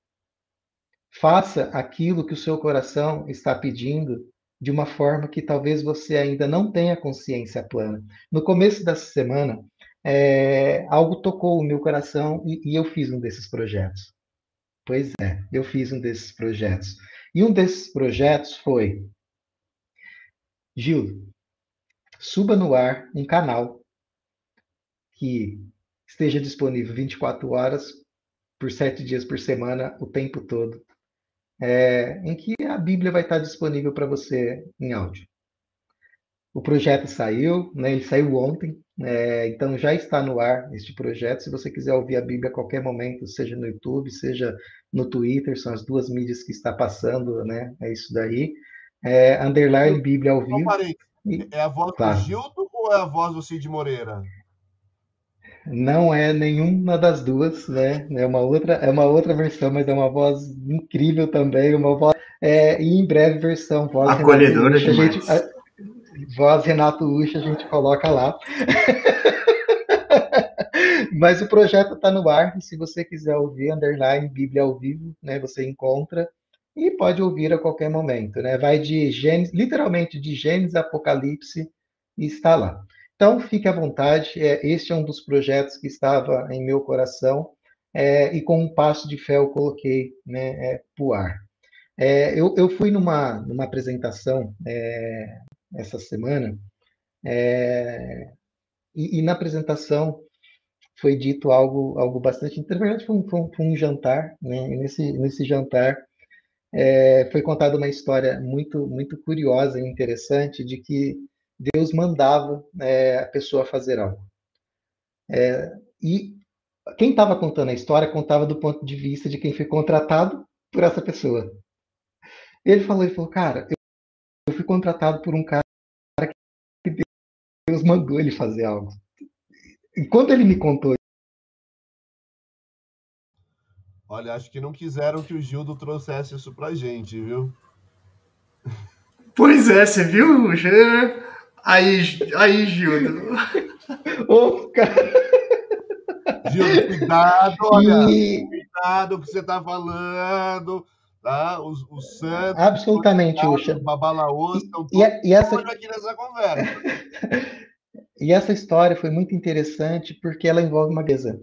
Faça aquilo que o seu coração está pedindo de uma forma que talvez você ainda não tenha consciência plana. No começo dessa semana, é, algo tocou o meu coração e, e eu fiz um desses projetos. Pois é, eu fiz um desses projetos. E um desses projetos foi: Gil, suba no ar um canal que esteja disponível 24 horas por sete dias por semana, o tempo todo, é, em que a Bíblia vai estar disponível para você em áudio. O projeto saiu, né, ele saiu ontem, é, então já está no ar este projeto. Se você quiser ouvir a Bíblia a qualquer momento, seja no YouTube, seja no Twitter, são as duas mídias que está passando, né? É isso daí. É, underline Bíblia ao vivo. É a voz claro. do Gildo ou é a voz do Cid Moreira? Não é nenhuma das duas, né? É uma outra, é uma outra versão, mas é uma voz incrível também, uma voz é, e em breve versão voz acolhedora Renato Ucha, gente, a, voz Renato Ucha a gente coloca lá. <laughs> mas o projeto está no ar, e se você quiser ouvir underline Bíblia ao vivo, né? Você encontra e pode ouvir a qualquer momento, né? Vai de Gênesis, literalmente de Gênesis Apocalipse e está lá. Então, fique à vontade. É, este é um dos projetos que estava em meu coração é, e com um passo de fé eu coloquei né, é, para o ar. É, eu, eu, fui numa, numa apresentação é, essa semana é, e, e, na apresentação foi dito algo, algo bastante. Um, foi um, foi um jantar, né? E nesse, nesse jantar é, foi contada uma história muito, muito curiosa e interessante de que Deus mandava é, a pessoa fazer algo. É, e quem estava contando a história contava do ponto de vista de quem foi contratado por essa pessoa. Ele falou, ele falou, cara, eu fui contratado por um cara que Deus mandou ele fazer algo. E quando ele me contou Olha, acho que não quiseram que o Gildo trouxesse isso pra gente, viu? Pois é, você viu? Aí, aí Gildo. Ô, cara. Gildo, cuidado, olha. E... Cuidado o que você tá falando. Tá? Os, os Santos. Absolutamente, Uxa. Babalaô estão e, e essa... aqui nessa conversa. <laughs> e essa história foi muito interessante porque ela envolve uma mesa.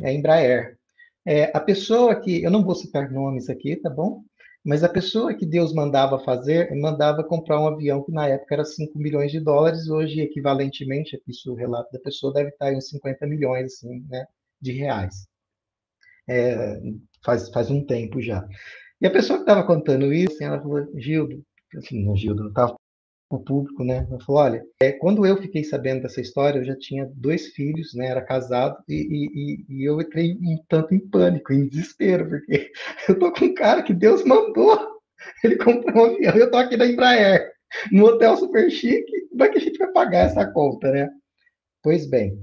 É a Embraer. É, a pessoa que, eu não vou citar nomes aqui, tá bom? Mas a pessoa que Deus mandava fazer, mandava comprar um avião que na época era 5 milhões de dólares, hoje equivalentemente, isso o relato da pessoa deve estar em uns 50 milhões assim, né, de reais. É, faz, faz um tempo já. E a pessoa que estava contando isso, assim, ela falou, Gildo, assim, não, Gildo, não estava o público, né? Ela falou, olha, é, quando eu fiquei sabendo dessa história, eu já tinha dois filhos, né? Era casado e, e, e eu entrei um tanto em pânico, em desespero, porque <laughs> eu tô com um cara que Deus mandou ele comprar um avião, eu tô aqui na Embraer, no hotel super chique, como é que a gente vai pagar essa conta, né? Pois bem,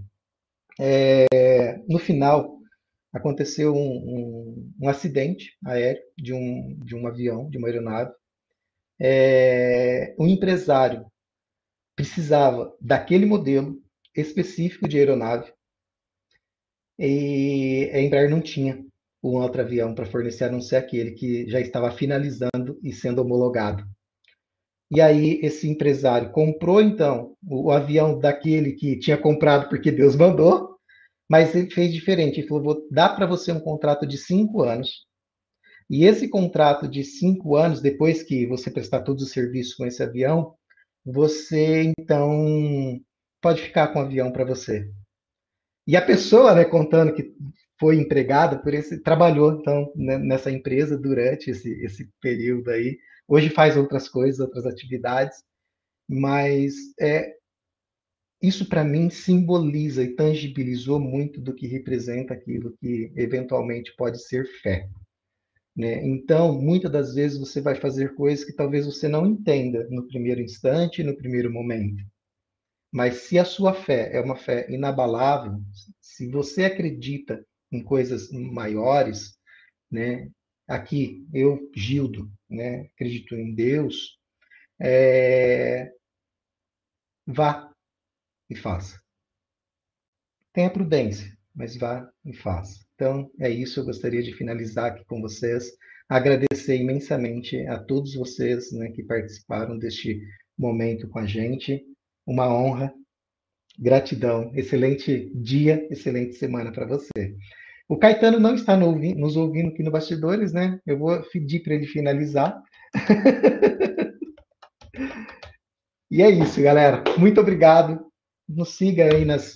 é, no final aconteceu um, um, um, acidente aéreo de um, de um avião, de uma aeronave. É, empresário precisava daquele modelo específico de aeronave e a Embraer não tinha um outro avião para fornecer, a não ser aquele que já estava finalizando e sendo homologado. E aí esse empresário comprou então o, o avião daquele que tinha comprado porque Deus mandou mas ele fez diferente. Ele falou: vou dar para você um contrato de cinco anos. E esse contrato de cinco anos, depois que você prestar todos os serviços com esse avião, você então pode ficar com o avião para você. E a pessoa, né, contando que foi empregada por esse, trabalhou então né, nessa empresa durante esse, esse período aí. Hoje faz outras coisas, outras atividades, mas é, isso para mim simboliza e tangibilizou muito do que representa aquilo que eventualmente pode ser fé. Né? Então, muitas das vezes você vai fazer coisas que talvez você não entenda no primeiro instante, no primeiro momento. Mas se a sua fé é uma fé inabalável, se você acredita em coisas maiores, né? Aqui eu, Gildo, né? Acredito em Deus. É... Vá, e faça. Tenha prudência, mas vá e faça. Então, é isso. Eu gostaria de finalizar aqui com vocês. Agradecer imensamente a todos vocês né, que participaram deste momento com a gente. Uma honra, gratidão. Excelente dia, excelente semana para você. O Caetano não está nos ouvindo aqui no bastidores, né? Eu vou pedir para ele finalizar. <laughs> e é isso, galera. Muito obrigado nos siga aí nas